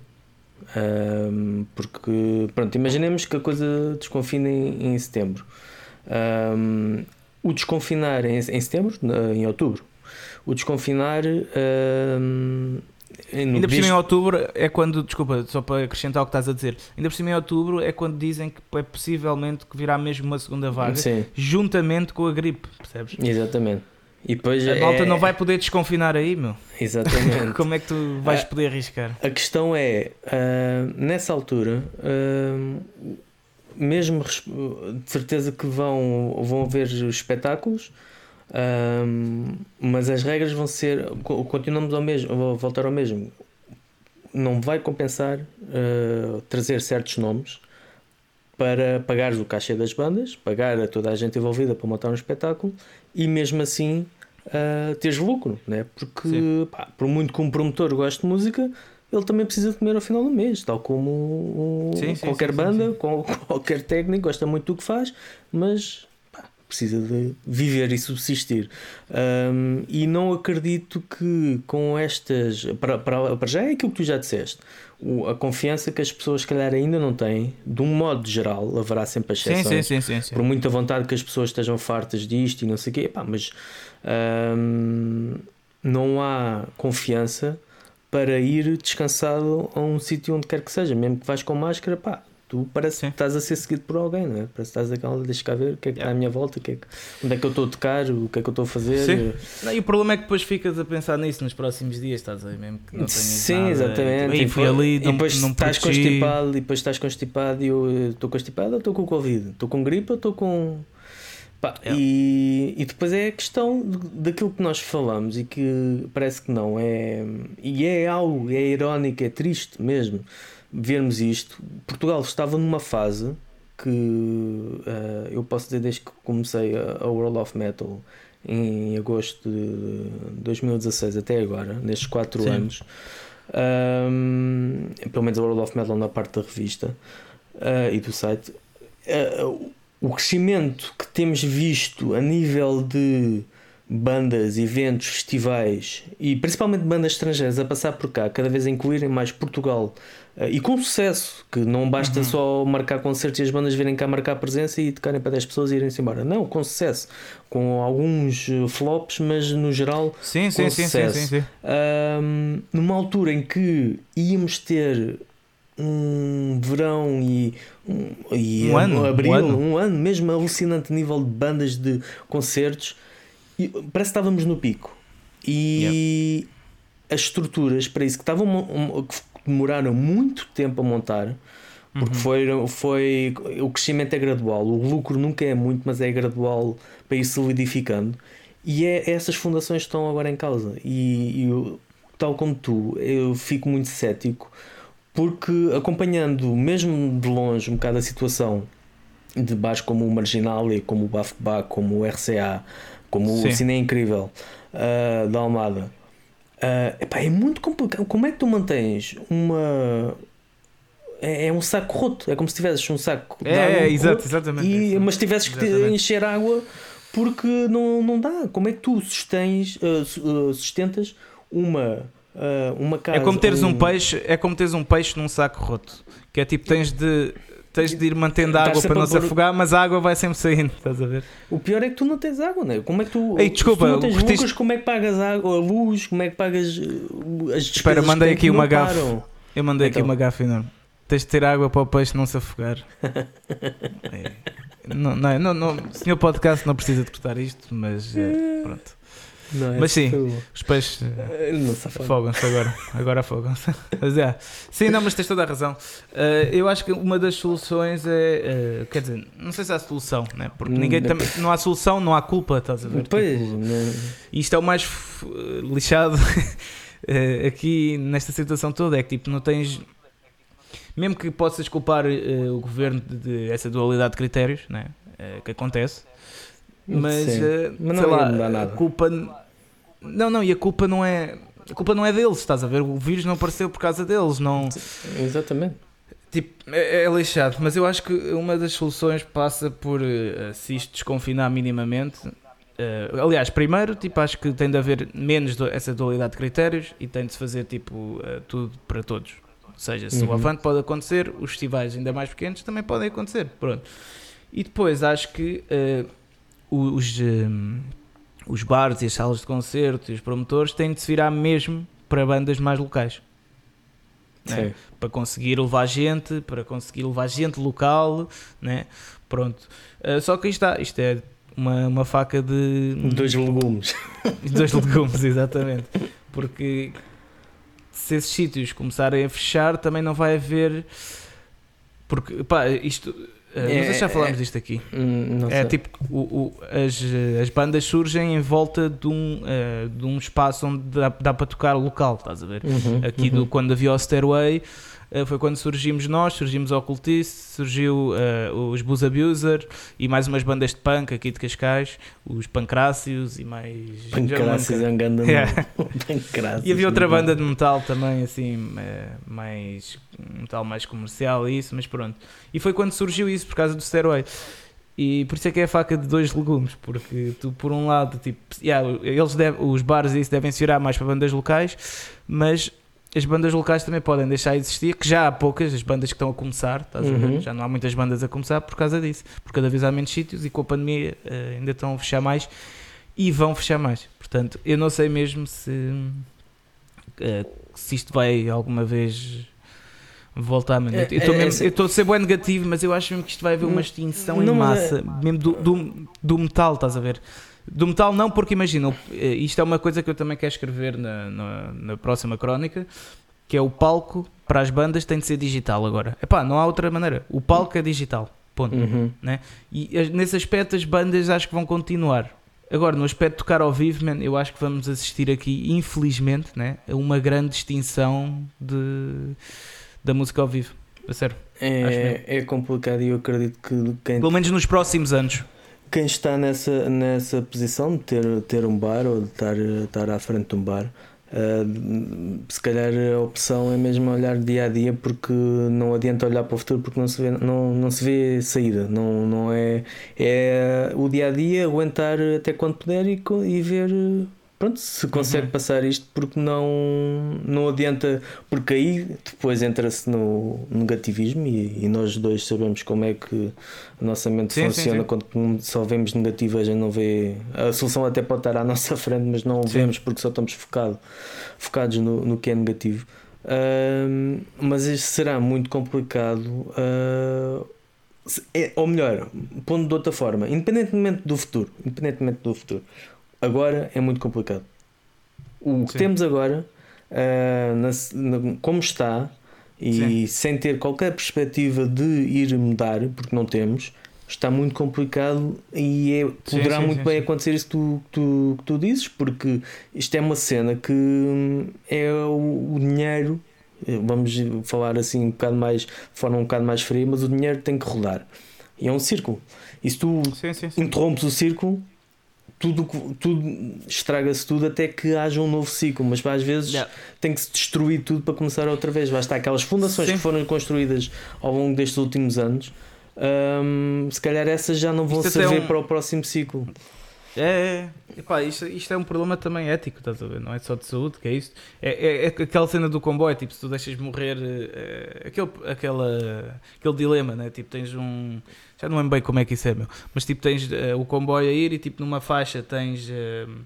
Um, porque, pronto, imaginemos que a coisa desconfina em, em setembro. Um, o desconfinar em, em, setembro, em outubro, o desconfinar. Um, ainda por cima em outubro é quando, desculpa, só para acrescentar o que estás a dizer, ainda por cima em outubro é quando dizem que é possivelmente que virá mesmo uma segunda vaga, Sim. juntamente com a gripe, percebes? Exatamente. E depois a é... malta não vai poder desconfinar aí, meu. Exatamente. Como é que tu vais a, poder arriscar? A questão é, uh, nessa altura, uh, mesmo de certeza que vão, vão haver espetáculos, uh, mas as regras vão ser. Continuamos ao mesmo, vou voltar ao mesmo. Não vai compensar trazer certos nomes para pagares o cachê das bandas, pagar a toda a gente envolvida para montar um espetáculo e mesmo assim uh, teres lucro, né? porque pá, por muito que um promotor goste de música, ele também precisa comer ao final do mês, tal como Sim, sim, qualquer sim, banda, qualquer técnico, gosta muito do que faz, mas pá, precisa de viver e subsistir. Ahm, e não acredito que com estas. Para, para, para já é aquilo que tu já disseste. o- a confiança que as pessoas, se calhar, ainda não têm, de um modo geral, haverá sempre Sim, exceções sim, sim, sim, sim. por muita vontade que as pessoas estejam fartas disto e não sei o quê, pá, mas hum, não há confiança para ir descansado a um sítio onde quer que seja, mesmo que vais com máscara, pá, tu parece Sim. que estás a ser seguido por alguém, não é? Parece que estás aquela, deixa cá ver o que é que está Yeah. à minha volta, o que é que- onde é que eu estou a tocar, o que é que eu estou a fazer. Sim. Não, e o problema é que depois ficas a pensar nisso nos próximos dias, estás a ver? Mesmo que não Sim, nada, exatamente. Tipo, "Ei, E fui depois- ali, e não, depois não estás protegi." constipado, e depois estás constipado e eu eh, estou constipado ou estou com Covid? Estou com gripe ou estou com. Pá, Yeah. e, e depois é a questão daquilo que nós falamos e que parece que não é. E é algo, é irónico, é triste mesmo vermos isto. Portugal estava numa fase que eh, eu posso dizer desde que comecei a, a World of Metal em agosto de 2016 até agora, nestes 4 Sim. anos, ahm, pelo menos a World of Metal na parte da revista ah, e do site, ah, o crescimento que temos visto a nível de bandas, eventos, festivais e principalmente bandas estrangeiras a passar por cá, cada vez a incluírem mais Portugal ah, e com sucesso, que não basta Uhum. só marcar concertos e as bandas virem cá marcar presença e tocarem para 10 pessoas e irem-se embora. Não, com sucesso, com alguns eh, flops, mas no geral Sim, sim, com sim, sim, sucesso. sim, sim. Ahm, numa altura em que íamos ter um verão e um, e Um ano, abril, um ano. um ano mesmo alucinante nível de bandas de concertos, e parece que estávamos no pico. E as estruturas para isso que estavam que demoraram muito tempo a montar. Porque Uhum. foi, foi o crescimento é gradual, o lucro nunca é muito, mas é gradual para ir solidificando. E é essas fundações estão agora em causa. E, e eu, tal como tu, eu fico muito cético, porque acompanhando, mesmo de longe, um bocado a situação de baixo, como o Marginalia, como o Bafba, como o RCA, como Sim. o Cine Incrível ah, da Almada, ah, epá, é muito complicado. Como é que tu mantens uma. É, é um saco roto, é como se tivesses um saco de água É, é, exato, roto exatamente. e, Isso. mas tivesses que te Exatamente. encher água porque não, não dá. Como é que tu sustens, su- ah, sustentas uma, ah, uma casa? É como teres um um- peixe, é como teres um peixe num saco roto. Que é tipo, tens de, tens de ir mantendo a Estás água para não a se afogar, mas a água vai sempre saindo, estás a ver? O pior é que tu não tens água, né? Como é que tu. Ei, desculpa, tu não tens lucros, como é que pagas água, a luz? Como é que pagas uh, as despesas? Espera, mandei que aqui uma gafe. param? Eu mandei aqui Então. uma gafa enorme. Tens de ter água para o peixe não se afogar. É. Não, não, não, não, o senhor podcast não precisa de cortar isto, mas eh, pronto. Não, é Mas sim. tu- Os peixes afoga. afogam-se agora. Agora afogam-se. Mas é. Sim, não, mas tens toda a razão. Eh, eu acho que uma das soluções é. eh, quer dizer, não sei se há solução, né? porque Hum, ninguém de- também, não há solução, não há culpa, estás a ver? Pois, Tipo, não- e isto é o mais f- lixado eh, aqui nesta situação toda, é que tipo, não tens. Mesmo que possas culpar eh, o governo de, de essa dualidade de critérios né, eh, que acontece, mas, eh, Mas sei lá, a culpa. Não, não, e a culpa não é. A culpa não é deles, estás a ver? O vírus não apareceu por causa deles, não. Exatamente. Tipo, é, é lixado, mas eu acho que uma das soluções passa por eh, se isto desconfinar minimamente. eh, aliás, primeiro, tipo, acho que tem de haver menos do- essa dualidade de critérios e tem de se fazer tipo tudo para todos. Ou seja, se Uhum. o Avante pode acontecer, os festivais ainda mais pequenos também podem acontecer. Pronto. E depois acho que eh, os, eh, os bares e as salas de concerto e os promotores têm de se virar mesmo para bandas mais locais né? Para conseguir levar gente, para conseguir levar gente local, né? Pronto. Uh, só que está, isto é uma, uma faca de Dois legumes. dois legumes, exatamente. Porque se esses sítios começarem a fechar, também não vai haver. Porque, pá, isto. Uh, não sei se já É- falámos disto aqui. Hum, É tipo, o, o- as, eh, as bandas surgem em volta de um, eh, de um espaço onde dá, dá para tocar local, estás a ver? Uhum, Aqui uhum. do, quando havia o Stairway, uh, foi quando surgimos nós, surgimos o Ocultist, surgiu uh, os Booze Abuser e mais umas bandas de punk aqui de Cascais, os Pancrácios e mais. Pancrácios é um grande yeah. E havia outra banda de metal também, assim, mais. metal mais comercial e isso, mas pronto. E foi quando surgiu isso, por causa do Steroid. E por isso é que é a faca de dois legumes, porque tu, por um lado, tipo, yeah, eles deve, os bares isso devem se virar mais para bandas locais, mas as bandas locais também podem deixar de existir, que já há poucas, as bandas que estão a começar, estás uhum. a ver? Uhum. Já não há muitas bandas a começar por causa disso, porque cada vez há menos sítios e com a pandemia uh, ainda estão a fechar mais e vão fechar mais. Portanto, eu não sei mesmo se, uh, se isto vai alguma vez voltar, mano. É, eu estou é, é, a ser bem negativo, mas eu acho mesmo que isto vai haver uma extinção não, em massa, é... mesmo do, do, do, metal, estás a ver? Do metal não, porque imagina, eh, isto é uma coisa que eu também quero escrever na, na, na próxima crónica, que é o palco para as bandas tem de ser digital agora. Epá, não há outra maneira. O palco é digital. Ponto. Uhum. Né? E nesse aspecto as bandas acho que vão continuar. Agora, no aspecto de tocar ao vivo, man, eu acho que vamos assistir aqui, infelizmente, né, a uma grande extinção de da música ao vivo. A sério. É, é complicado e eu acredito que quem. Pelo menos nos próximos anos. Quem está nessa, nessa posição de ter, ter um bar ou de estar, estar à frente de um bar, uh, se calhar a opção é mesmo olhar dia a dia porque não adianta olhar para o futuro porque não se vê, não, não se vê saída. Não, não é, é o dia a dia, aguentar até quando puder e, e ver pronto, se consegue uhum. passar isto, porque não, não adianta, porque aí depois entra-se no negativismo e, e, nós dois sabemos como é que a nossa mente sim, funciona sim, sim. quando só vemos negativo, a gente não vê. A solução até pode estar à nossa frente, mas não vemos porque só estamos focado, focados no, no que é negativo. Uh, mas isso será muito complicado. Uh, ou melhor, pondo de outra forma, independentemente do futuro, independentemente do futuro, agora é muito complicado. O que Sim. temos agora, uh, na, na, como está, e Sim. sem ter qualquer perspectiva de ir mudar, porque não temos, está muito complicado e é, poderá sim, muito sim, bem acontecer isso que tu, tu, que tu dizes, porque isto é uma cena que hum, é o, o, dinheiro, vamos falar assim um bocado mais, de forma um bocado mais fria, mas o dinheiro tem que rodar. E é um círculo. E se tu interrompes o círculo, tudo, tudo estraga-se tudo até que haja um novo ciclo, mas às vezes yeah. tem que se destruir tudo para começar outra vez. Vai estar aquelas fundações Sim. que foram construídas ao longo destes últimos anos, hum, se calhar essas já não vão isto servir um... para o próximo ciclo. É, é epá, isto, isto é um problema também ético, estás a ver? Não é só de saúde, que é isto. É, é, é aquela cena do comboio, tipo, se tu deixas morrer, é, aquele, aquela, aquele dilema, né? Tipo, tens um já não lembro bem como é que isso é, meu. Mas tipo, tens uh, o comboio a ir e tipo, numa faixa tens. Uh,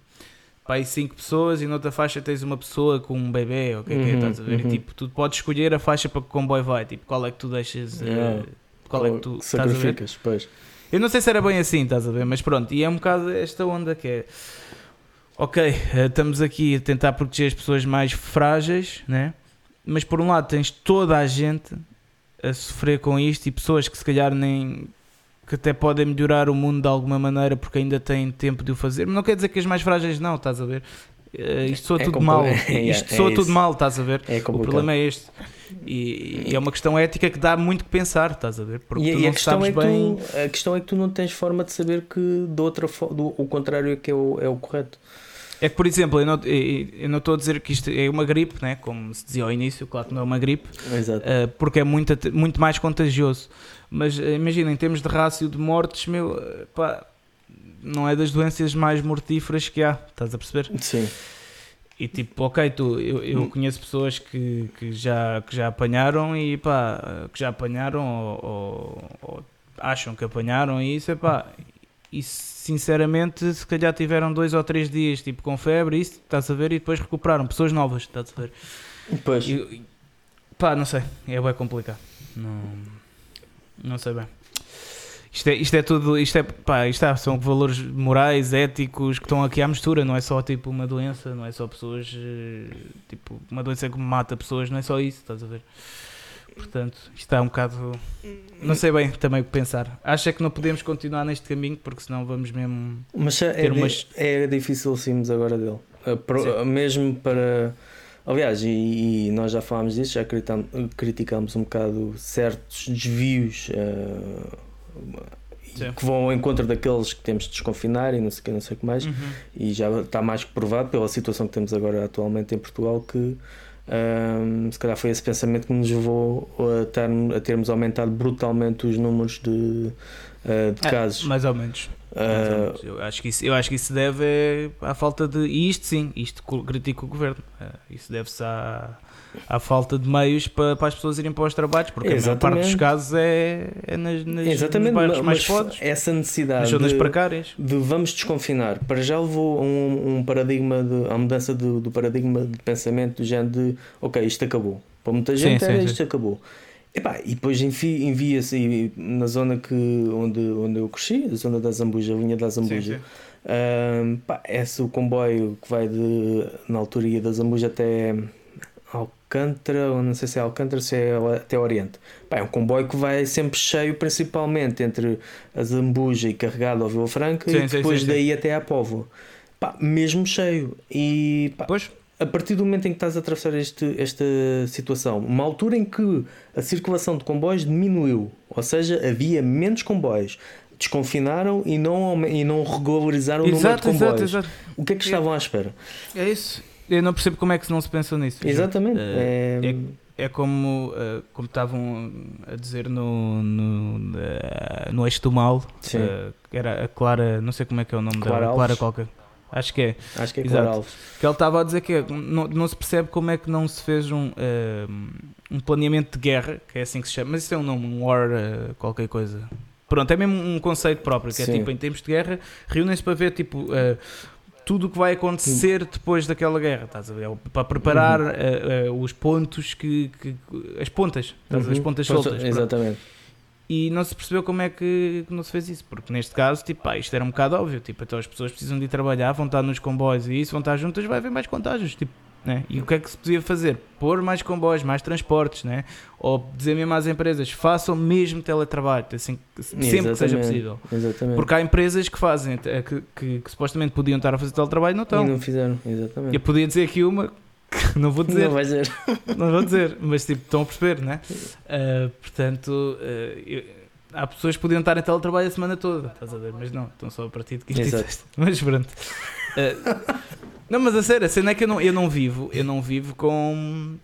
para aí 5 pessoas e noutra faixa tens uma pessoa com um bebê, ou o que é que é, uhum, estás a ver? Uhum. E tipo, tu podes escolher a faixa para que o comboio vai, tipo, qual é que tu deixas, uh, qual é que tu sacrificas, pois. Eu não sei se era bem assim, estás a ver? Mas pronto, e é um bocado esta onda que é. Ok, estamos aqui a tentar proteger as pessoas mais frágeis, né? Mas por um lado tens toda a gente a sofrer com isto e pessoas que se calhar nem que até podem melhorar o mundo de alguma maneira porque ainda têm tempo de o fazer. Mas não quer dizer que as mais frágeis não, estás a ver? Uh, isto soa é tudo mal. É, isto é, soa tudo mal, estás a ver? o problema é este. E, e, é uma questão ética que dá muito que pensar, estás a ver? Porque e, tu não sabes é bem. Tu, a questão é que tu não tens forma de saber que de outra do, o contrário é que é o, é o correto. É que, por exemplo, eu não, eu não estou a dizer que isto é uma gripe, né? como se dizia ao início, claro que não é uma gripe, uh, porque é muito, muito mais contagioso. Mas uh, imagina, em termos de rácio de mortes, meu, pá, não é das doenças mais mortíferas que há, estás a perceber? Sim. E tipo, ok, tu, eu, eu hum. conheço pessoas que, que, já, que já apanharam e pá, que já apanharam ou, ou, ou acham que apanharam e isso é pá, e sinceramente se calhar tiveram dois ou três dias tipo com febre, isso estás a ver, e depois recuperaram, pessoas novas, estás a ver? Pois. E, pá, não sei, é bem complicado. Não, não sei bem. Isto é, isto é tudo, isto é, pá, isto é, são valores morais, éticos que estão aqui à mistura, não é só tipo uma doença, não é só pessoas, eh, tipo, uma doença que mata pessoas, não é só isso, estás a ver? Portanto, está é um bocado. Não sei bem também o que pensar. Acha que não podemos continuar neste caminho porque senão vamos mesmo. Mas é, ter umas... é difícil sairmos agora dele. Mesmo para. Aliás, e, e nós já falámos disso, já criticámos, criticámos um bocado certos desvios uh, que vão ao encontro daqueles que temos de desconfinar e não sei o que, não sei o que mais. Uhum. E já está mais que provado pela situação que temos agora atualmente em Portugal que um, se calhar foi esse pensamento que nos levou a, ter, a termos aumentado brutalmente os números de, uh, de é, casos. Mais ou menos. Uh, eu, acho que isso, eu acho que isso deve à falta de. E isto sim, isto critica o governo. Uh, isso deve-se à, à falta de meios para, para as pessoas irem para os trabalhos, porque Exatamente. a maior parte dos casos é, é nas, nas, Exatamente, nos bairros mais pobres. Essa necessidade nas zonas de, precárias. de vamos desconfinar. Para já levou um, um paradigma, de, a mudança do, do paradigma de pensamento do género de ok, isto acabou. Para muita gente sim, era sim, isto sim. acabou. Epá, e depois envia-se na zona que, onde, onde eu cresci, a zona da Zambuja, a linha da Zambuja. Um, pá, esse o comboio que vai de, na altura da Zambuja até Alcântara, ou não sei se é Alcântara, se é até Oriente. Pá, é um comboio que vai sempre cheio, principalmente entre a Zambuja e carregado ao Vila Franca, sim, e depois sim, sim, daí até à Póvoa. Pá, mesmo cheio. E pá, pois a partir do momento em que estás a atravessar este, esta situação, uma altura em que a circulação de comboios diminuiu, ou seja, havia menos comboios, desconfinaram e não, e não regularizaram o exato, número de comboios. Exato, exato. O que é que estavam à espera? É isso. Eu não percebo como é que não se pensou nisso. Exatamente. É, é, é como, uh, como estavam a dizer no, no, uh, no Eixo do Mal, uh, era a Clara, não sei como é que é o nome Clara dela, Clara qualquer. Acho que é. Acho que é Exato. Alves. Que ele estava a dizer que não, não se percebe como é que não se fez um, uh, um planeamento de guerra, que é assim que se chama, mas isso é um nome, um war, uh, qualquer coisa. Pronto, é mesmo um conceito próprio, que é Sim. é tipo, em tempos de guerra, reúnem-se para ver tipo. Uh, tudo o que vai acontecer Sim. depois daquela guerra, estás a ver? Para preparar uhum. os pontos que, que, as pontas, estás uhum. as pontas soltas. Exatamente. Pronto e não se percebeu como é que não se fez isso, porque neste caso, tipo, pá, isto era um bocado óbvio, tipo, então as pessoas precisam de ir trabalhar, vão estar nos comboios e isso, vão estar juntas, vai haver mais contágios, tipo, né? E o que é que se podia fazer? Pôr mais comboios, mais transportes, né? Ou dizer mesmo às empresas, façam mesmo teletrabalho, assim, sempre Exatamente. que seja possível. Exatamente. Porque há empresas que fazem, que, que, que, supostamente podiam estar a fazer teletrabalho não estão. E não fizeram, exatamente. Eu podia dizer aqui uma não vou dizer. Não vai dizer. Não vou dizer, mas tipo, estão a perceber, né? Uh, portanto, uh, eu, há pessoas que podiam estar em teletrabalho a semana toda, estás a ver? Mas não, estão só a partir de quinta Exato. Mas pronto. Uh, não, mas a sério, a cena é que eu não, eu não vivo, eu não vivo com.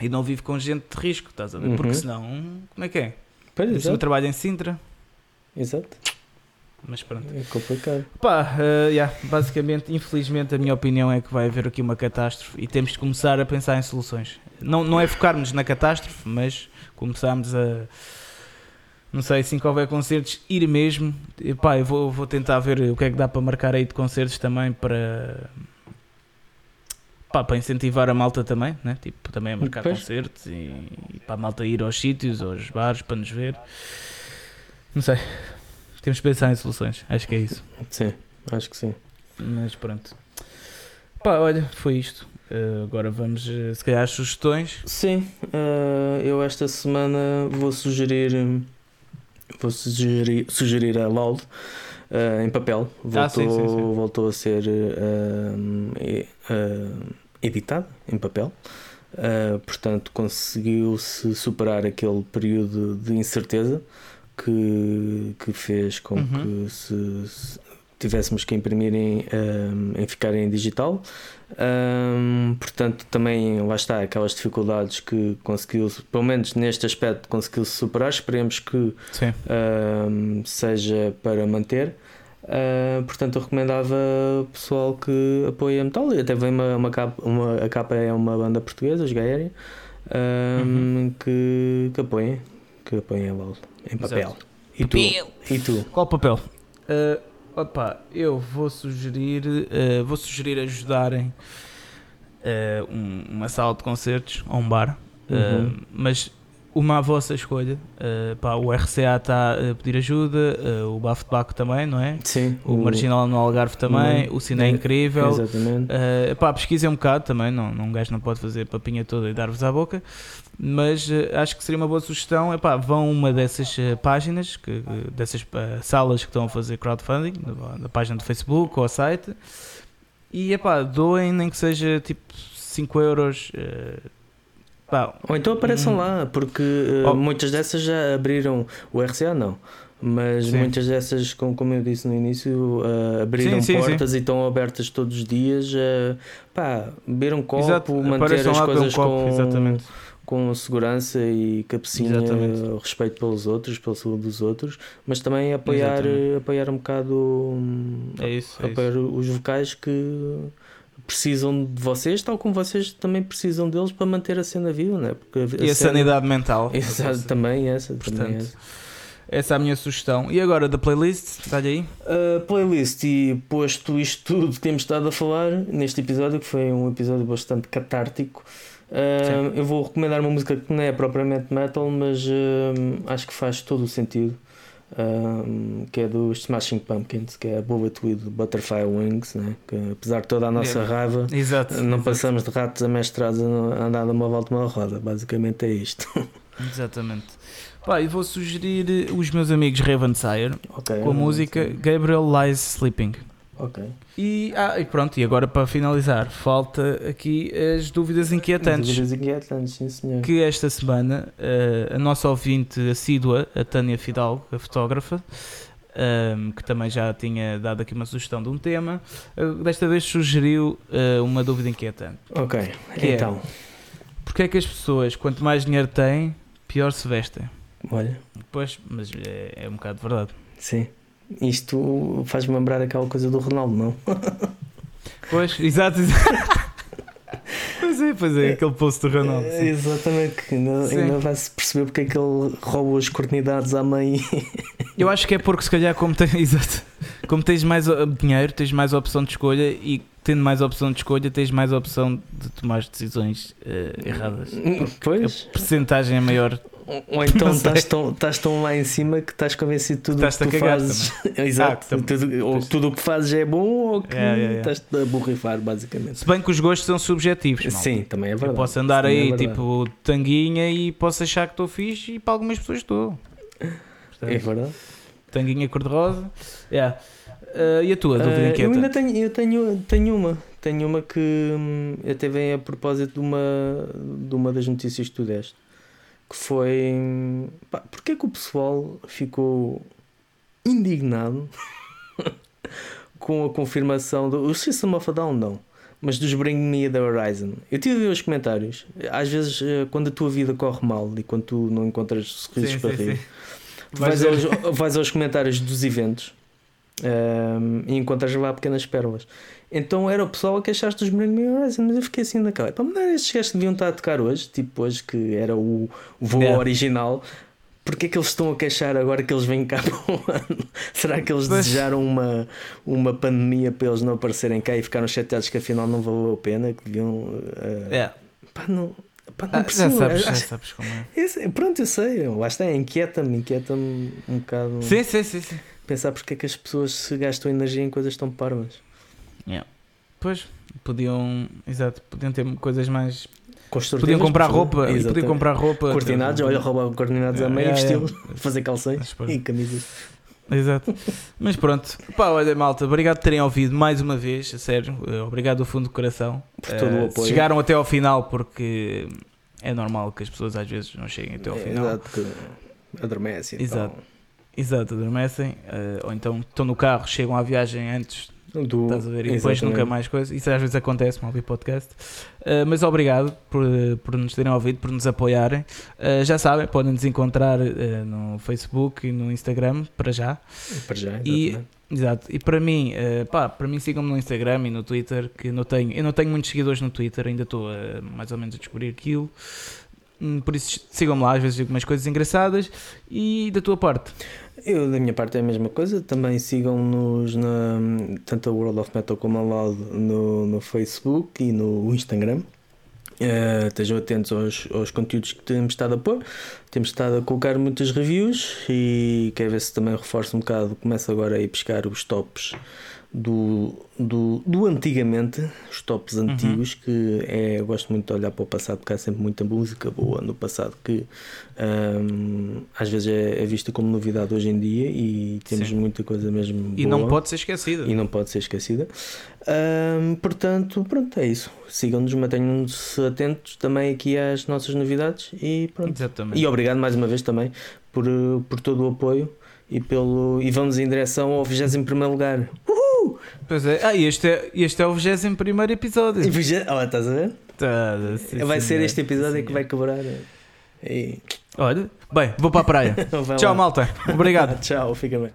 E não vivo com gente de risco, estás a ver? Uhum. Porque senão, como é que é? Pois, eu trabalho em Sintra. Exato. Mas pronto. É complicado. Pá, uh, yeah, basicamente, infelizmente, a minha opinião é que vai haver aqui uma catástrofe e temos de começar a pensar em soluções. Não, não é focarmos na catástrofe, mas começarmos a não sei, se que houver concertos, ir mesmo. E, pá, eu vou, vou tentar ver o que é que dá para marcar aí de concertos também para. Pá, para incentivar a malta também, né? Tipo, também a marcar concertos e, e para a malta ir aos sítios, aos bares, para nos ver. Não sei. Temos que pensar em soluções. Acho que é isso. Sim, acho que sim. Mas pronto. Pá, olha, foi isto. Uh, agora vamos, uh, se calhar, às sugestões. Sim, uh, eu esta semana vou sugerir vou sugerir, sugerir a LOL em papel. Voltou, ah, sim, sim, sim. voltou a ser editado em papel. portanto, conseguiu-se superar aquele período de incerteza que, que fez com uhum. que se, se, tivéssemos que imprimir em, em ficar em digital. Um, portanto, também lá está aquelas dificuldades que conseguiu, pelo menos neste aspecto, conseguiu superar. Esperemos que um, seja para manter. Uh, portanto, eu recomendava o pessoal que apoia a metal. E até vem uma, uma, capa, uma, a capa é uma banda portuguesa, os Gaéria, um, uhum. que, que apoiem, que apoiem a LOL em papel. E tu? e tu? Qual papel? Uh Opa, eu vou sugerir, uh, vou sugerir ajudarem uh, um, uma sala de concertos ou um bar, uhum. uh, mas uma à vossa escolha. Uh, pá, o RCA está a pedir ajuda, uh, o Bafo de Baco também, não é? Sim. O, o Marginal no Algarve também, o, Cine é, Incrível. Exatamente. Uh, pá, pesquisem um bocado também, não, não, um gajo não pode fazer papinha toda e dar-vos à boca, mas acho que seria uma boa sugestão. Epá, vão uma dessas páginas, que, dessas salas que estão a fazer crowdfunding, da página do Facebook ou site, e epá, doem nem que seja tipo 5 euros. Pá, Ou então apareçam Hum. lá, porque uh, Oh. muitas dessas já abriram o RCA, não. Mas Sim. muitas dessas, como, como eu disse no início, uh, abriram Sim, sim, portas e estão abertas todos os dias. Uh, pá, beber um copo, exato, manter apareçam as beber um coisas copo, com, exatamente. com segurança e cabecinha, Exatamente. respeito pelos outros, pela saúde dos outros, mas também apoiar, Exatamente. apoiar um bocado hum, É isso. É isso. apoiar os vocais que precisam de vocês, tal como vocês também precisam deles para manter a cena viva, né? Porque E a cena- sanidade mental. Exato, também essa. também Portanto, essa. essa é a minha sugestão. E agora da playlist, dá-lhe aí? A playlist, e posto isto tudo que temos estado a falar neste episódio, que foi um episódio bastante catártico, uh, eu vou recomendar uma música que não é propriamente metal, mas uh, acho que faz todo o sentido. Um, que é dos Smashing Pumpkins, que é a Bullet with Butterfly Wings, né? que apesar de toda a nossa Yeah. raiva, Exato. não exato. passamos de ratos amestrados a andar de uma volta uma roda. Basicamente é isto. Exatamente. Pá, e vou sugerir os meus amigos Ravensire Ok, com a música Gabriel Lies Sleeping. Ok. E, ah, e pronto, e agora para finalizar, falta aqui as dúvidas inquietantes. Dúvidas inquietantes, sim senhor. Que esta semana eh, a nossa ouvinte assídua, a Tânia Fidalgo, a fotógrafa, ehm, que também já tinha dado aqui uma sugestão de um tema, eh, desta vez sugeriu eh, uma dúvida inquietante. Ok, Que é? então, Porquê é que as pessoas, quanto mais dinheiro têm, pior se vestem? olha, Pois, mas é, é um bocado verdade. sim. Isto faz-me lembrar aquela coisa do Ronaldo, não? Pois, exato, exato. pois é, pois é, aquele post do Ronaldo. É, sim. exatamente, que ainda, ainda vai-se perceber porque é que ele rouba as cornidades à mãe. Eu acho que é porque se calhar como, tem, exato, como tens mais uh, dinheiro, tens mais opção de escolha e tendo mais opção de escolha tens mais opção de tomar decisões eh, erradas. Pois. A percentagem é maior. Ou então estás tão, estás tão lá em cima que estás convencido de tudo o que tu fazes. Exato. Ah, tudo, ou que tudo o que fazes é bom ou que É, é, é. estás-te a borrifar, basicamente. Se bem que os gostos são subjetivos. malta. Sim, também é Eu verdade. posso andar Também é aí verdade. tipo tanguinha e posso achar que estou fixe e para algumas pessoas estou. Portanto, É verdade. Tanguinha cor-de-rosa. Yeah. Eh, e a tua dúvida Ah, eu ainda tenho, eu tenho, tenho uma. Tenho uma que hum, até vem a propósito de uma, de uma das notícias que tu deste. Que foi. Pá, porque é que o pessoal ficou indignado com a confirmação do. System of a Down não. Mas dos Bring Me the Horizon. Eu tive a ver os comentários. Às vezes, eh, quando a tua vida corre mal e quando tu não encontras sorrisos Sim, para sim, rir, sim. Tu Vais vais, aos, vais aos comentários dos eventos ehm, e encontras lá pequenas pérolas. Então era o pessoal a queixar-se dos Bring Me Horizon, mas eu fiquei assim naquela. Para mandar estes gajos que deviam estar a tocar hoje, tipo hoje que era o, voo Yeah. original. Porque é que eles estão a queixar agora que eles vêm cá para o ano? Será que eles Pois. desejaram uma, uma pandemia para eles não aparecerem cá e ficaram chateados que afinal não valeu a pena? Que deviam. eh, Yeah. pá, não, pá, não Ah, já sabes, já sabes como é. pronto, eu sei, lá está, inquieta-me, inquieta-me um bocado Sim, sim, sim, sim. Pensar porque é que as pessoas se gastam energia em coisas tão parvas. Pois, podiam, exato, podiam ter coisas mais. Podiam comprar roupa, e podiam Exatamente. comprar roupa. Coordenados, olha, roubar coordenados a Yeah, meio, yeah, estilo, fazer calções e camisas. Exato. Mas pronto, pá, olha, malta, obrigado por terem ouvido mais uma vez, a sério, eh, obrigado do fundo do coração. Por todo o Eh, apoio. Chegaram até ao final porque é normal que as pessoas às vezes não cheguem até ao final. Exato, que adormece. e Exato. tal. Exato, adormecem, eh, ou então estão no carro, chegam à viagem antes, Do, estás a ver, e depois nunca mais coisa. Isso às vezes acontece, mal ouvir podcast. Eh, mas obrigado por, por nos terem ouvido, por nos apoiarem. Eh, já sabem, podem nos encontrar no Facebook e no Instagram, para já. Para já, E- exatamente. Exato. E para mim, pá, para mim sigam-me no Instagram e no Twitter, que não tenho, eu não tenho muitos seguidores no Twitter, ainda estou mais ou menos a descobrir aquilo. Hum, Por isso sigam-me lá, às vezes digo umas coisas engraçadas. E da tua parte, Eu, da minha parte, é a mesma coisa. Também sigam-nos na tanto a World of Metal como a Loud no, no Facebook e no Instagram. Eh, estejam atentos aos, aos conteúdos que temos estado a pôr. Temos estado a colocar muitas reviews e quero ver se também reforço um bocado. Começo agora a ir buscar os tops do, do, do antigamente, os tops Uhum. antigos, que é, eu gosto muito de olhar para o passado porque há sempre muita música boa no passado que hum, às vezes é, é vista como novidade hoje em dia e temos Sim. muita coisa mesmo E boa não pode ser esquecida. e não pode ser esquecida. Hum, portanto, pronto, é isso. Sigam-nos, mantenham-se atentos também aqui às nossas novidades e pronto. Exatamente. E obrigado mais uma vez também por, por todo o apoio e, pelo, e vamos em direção ao 21 lugar. Pois é. Ah, este é, este é o 21 episódio. E Olha, estás a ver? Tá, sim, vai ser senhor. este episódio Sim, que vai cobrar. eh, E... Olha, bem, vou para a praia. Tchau, malta. Obrigado. Tchau, fica bem.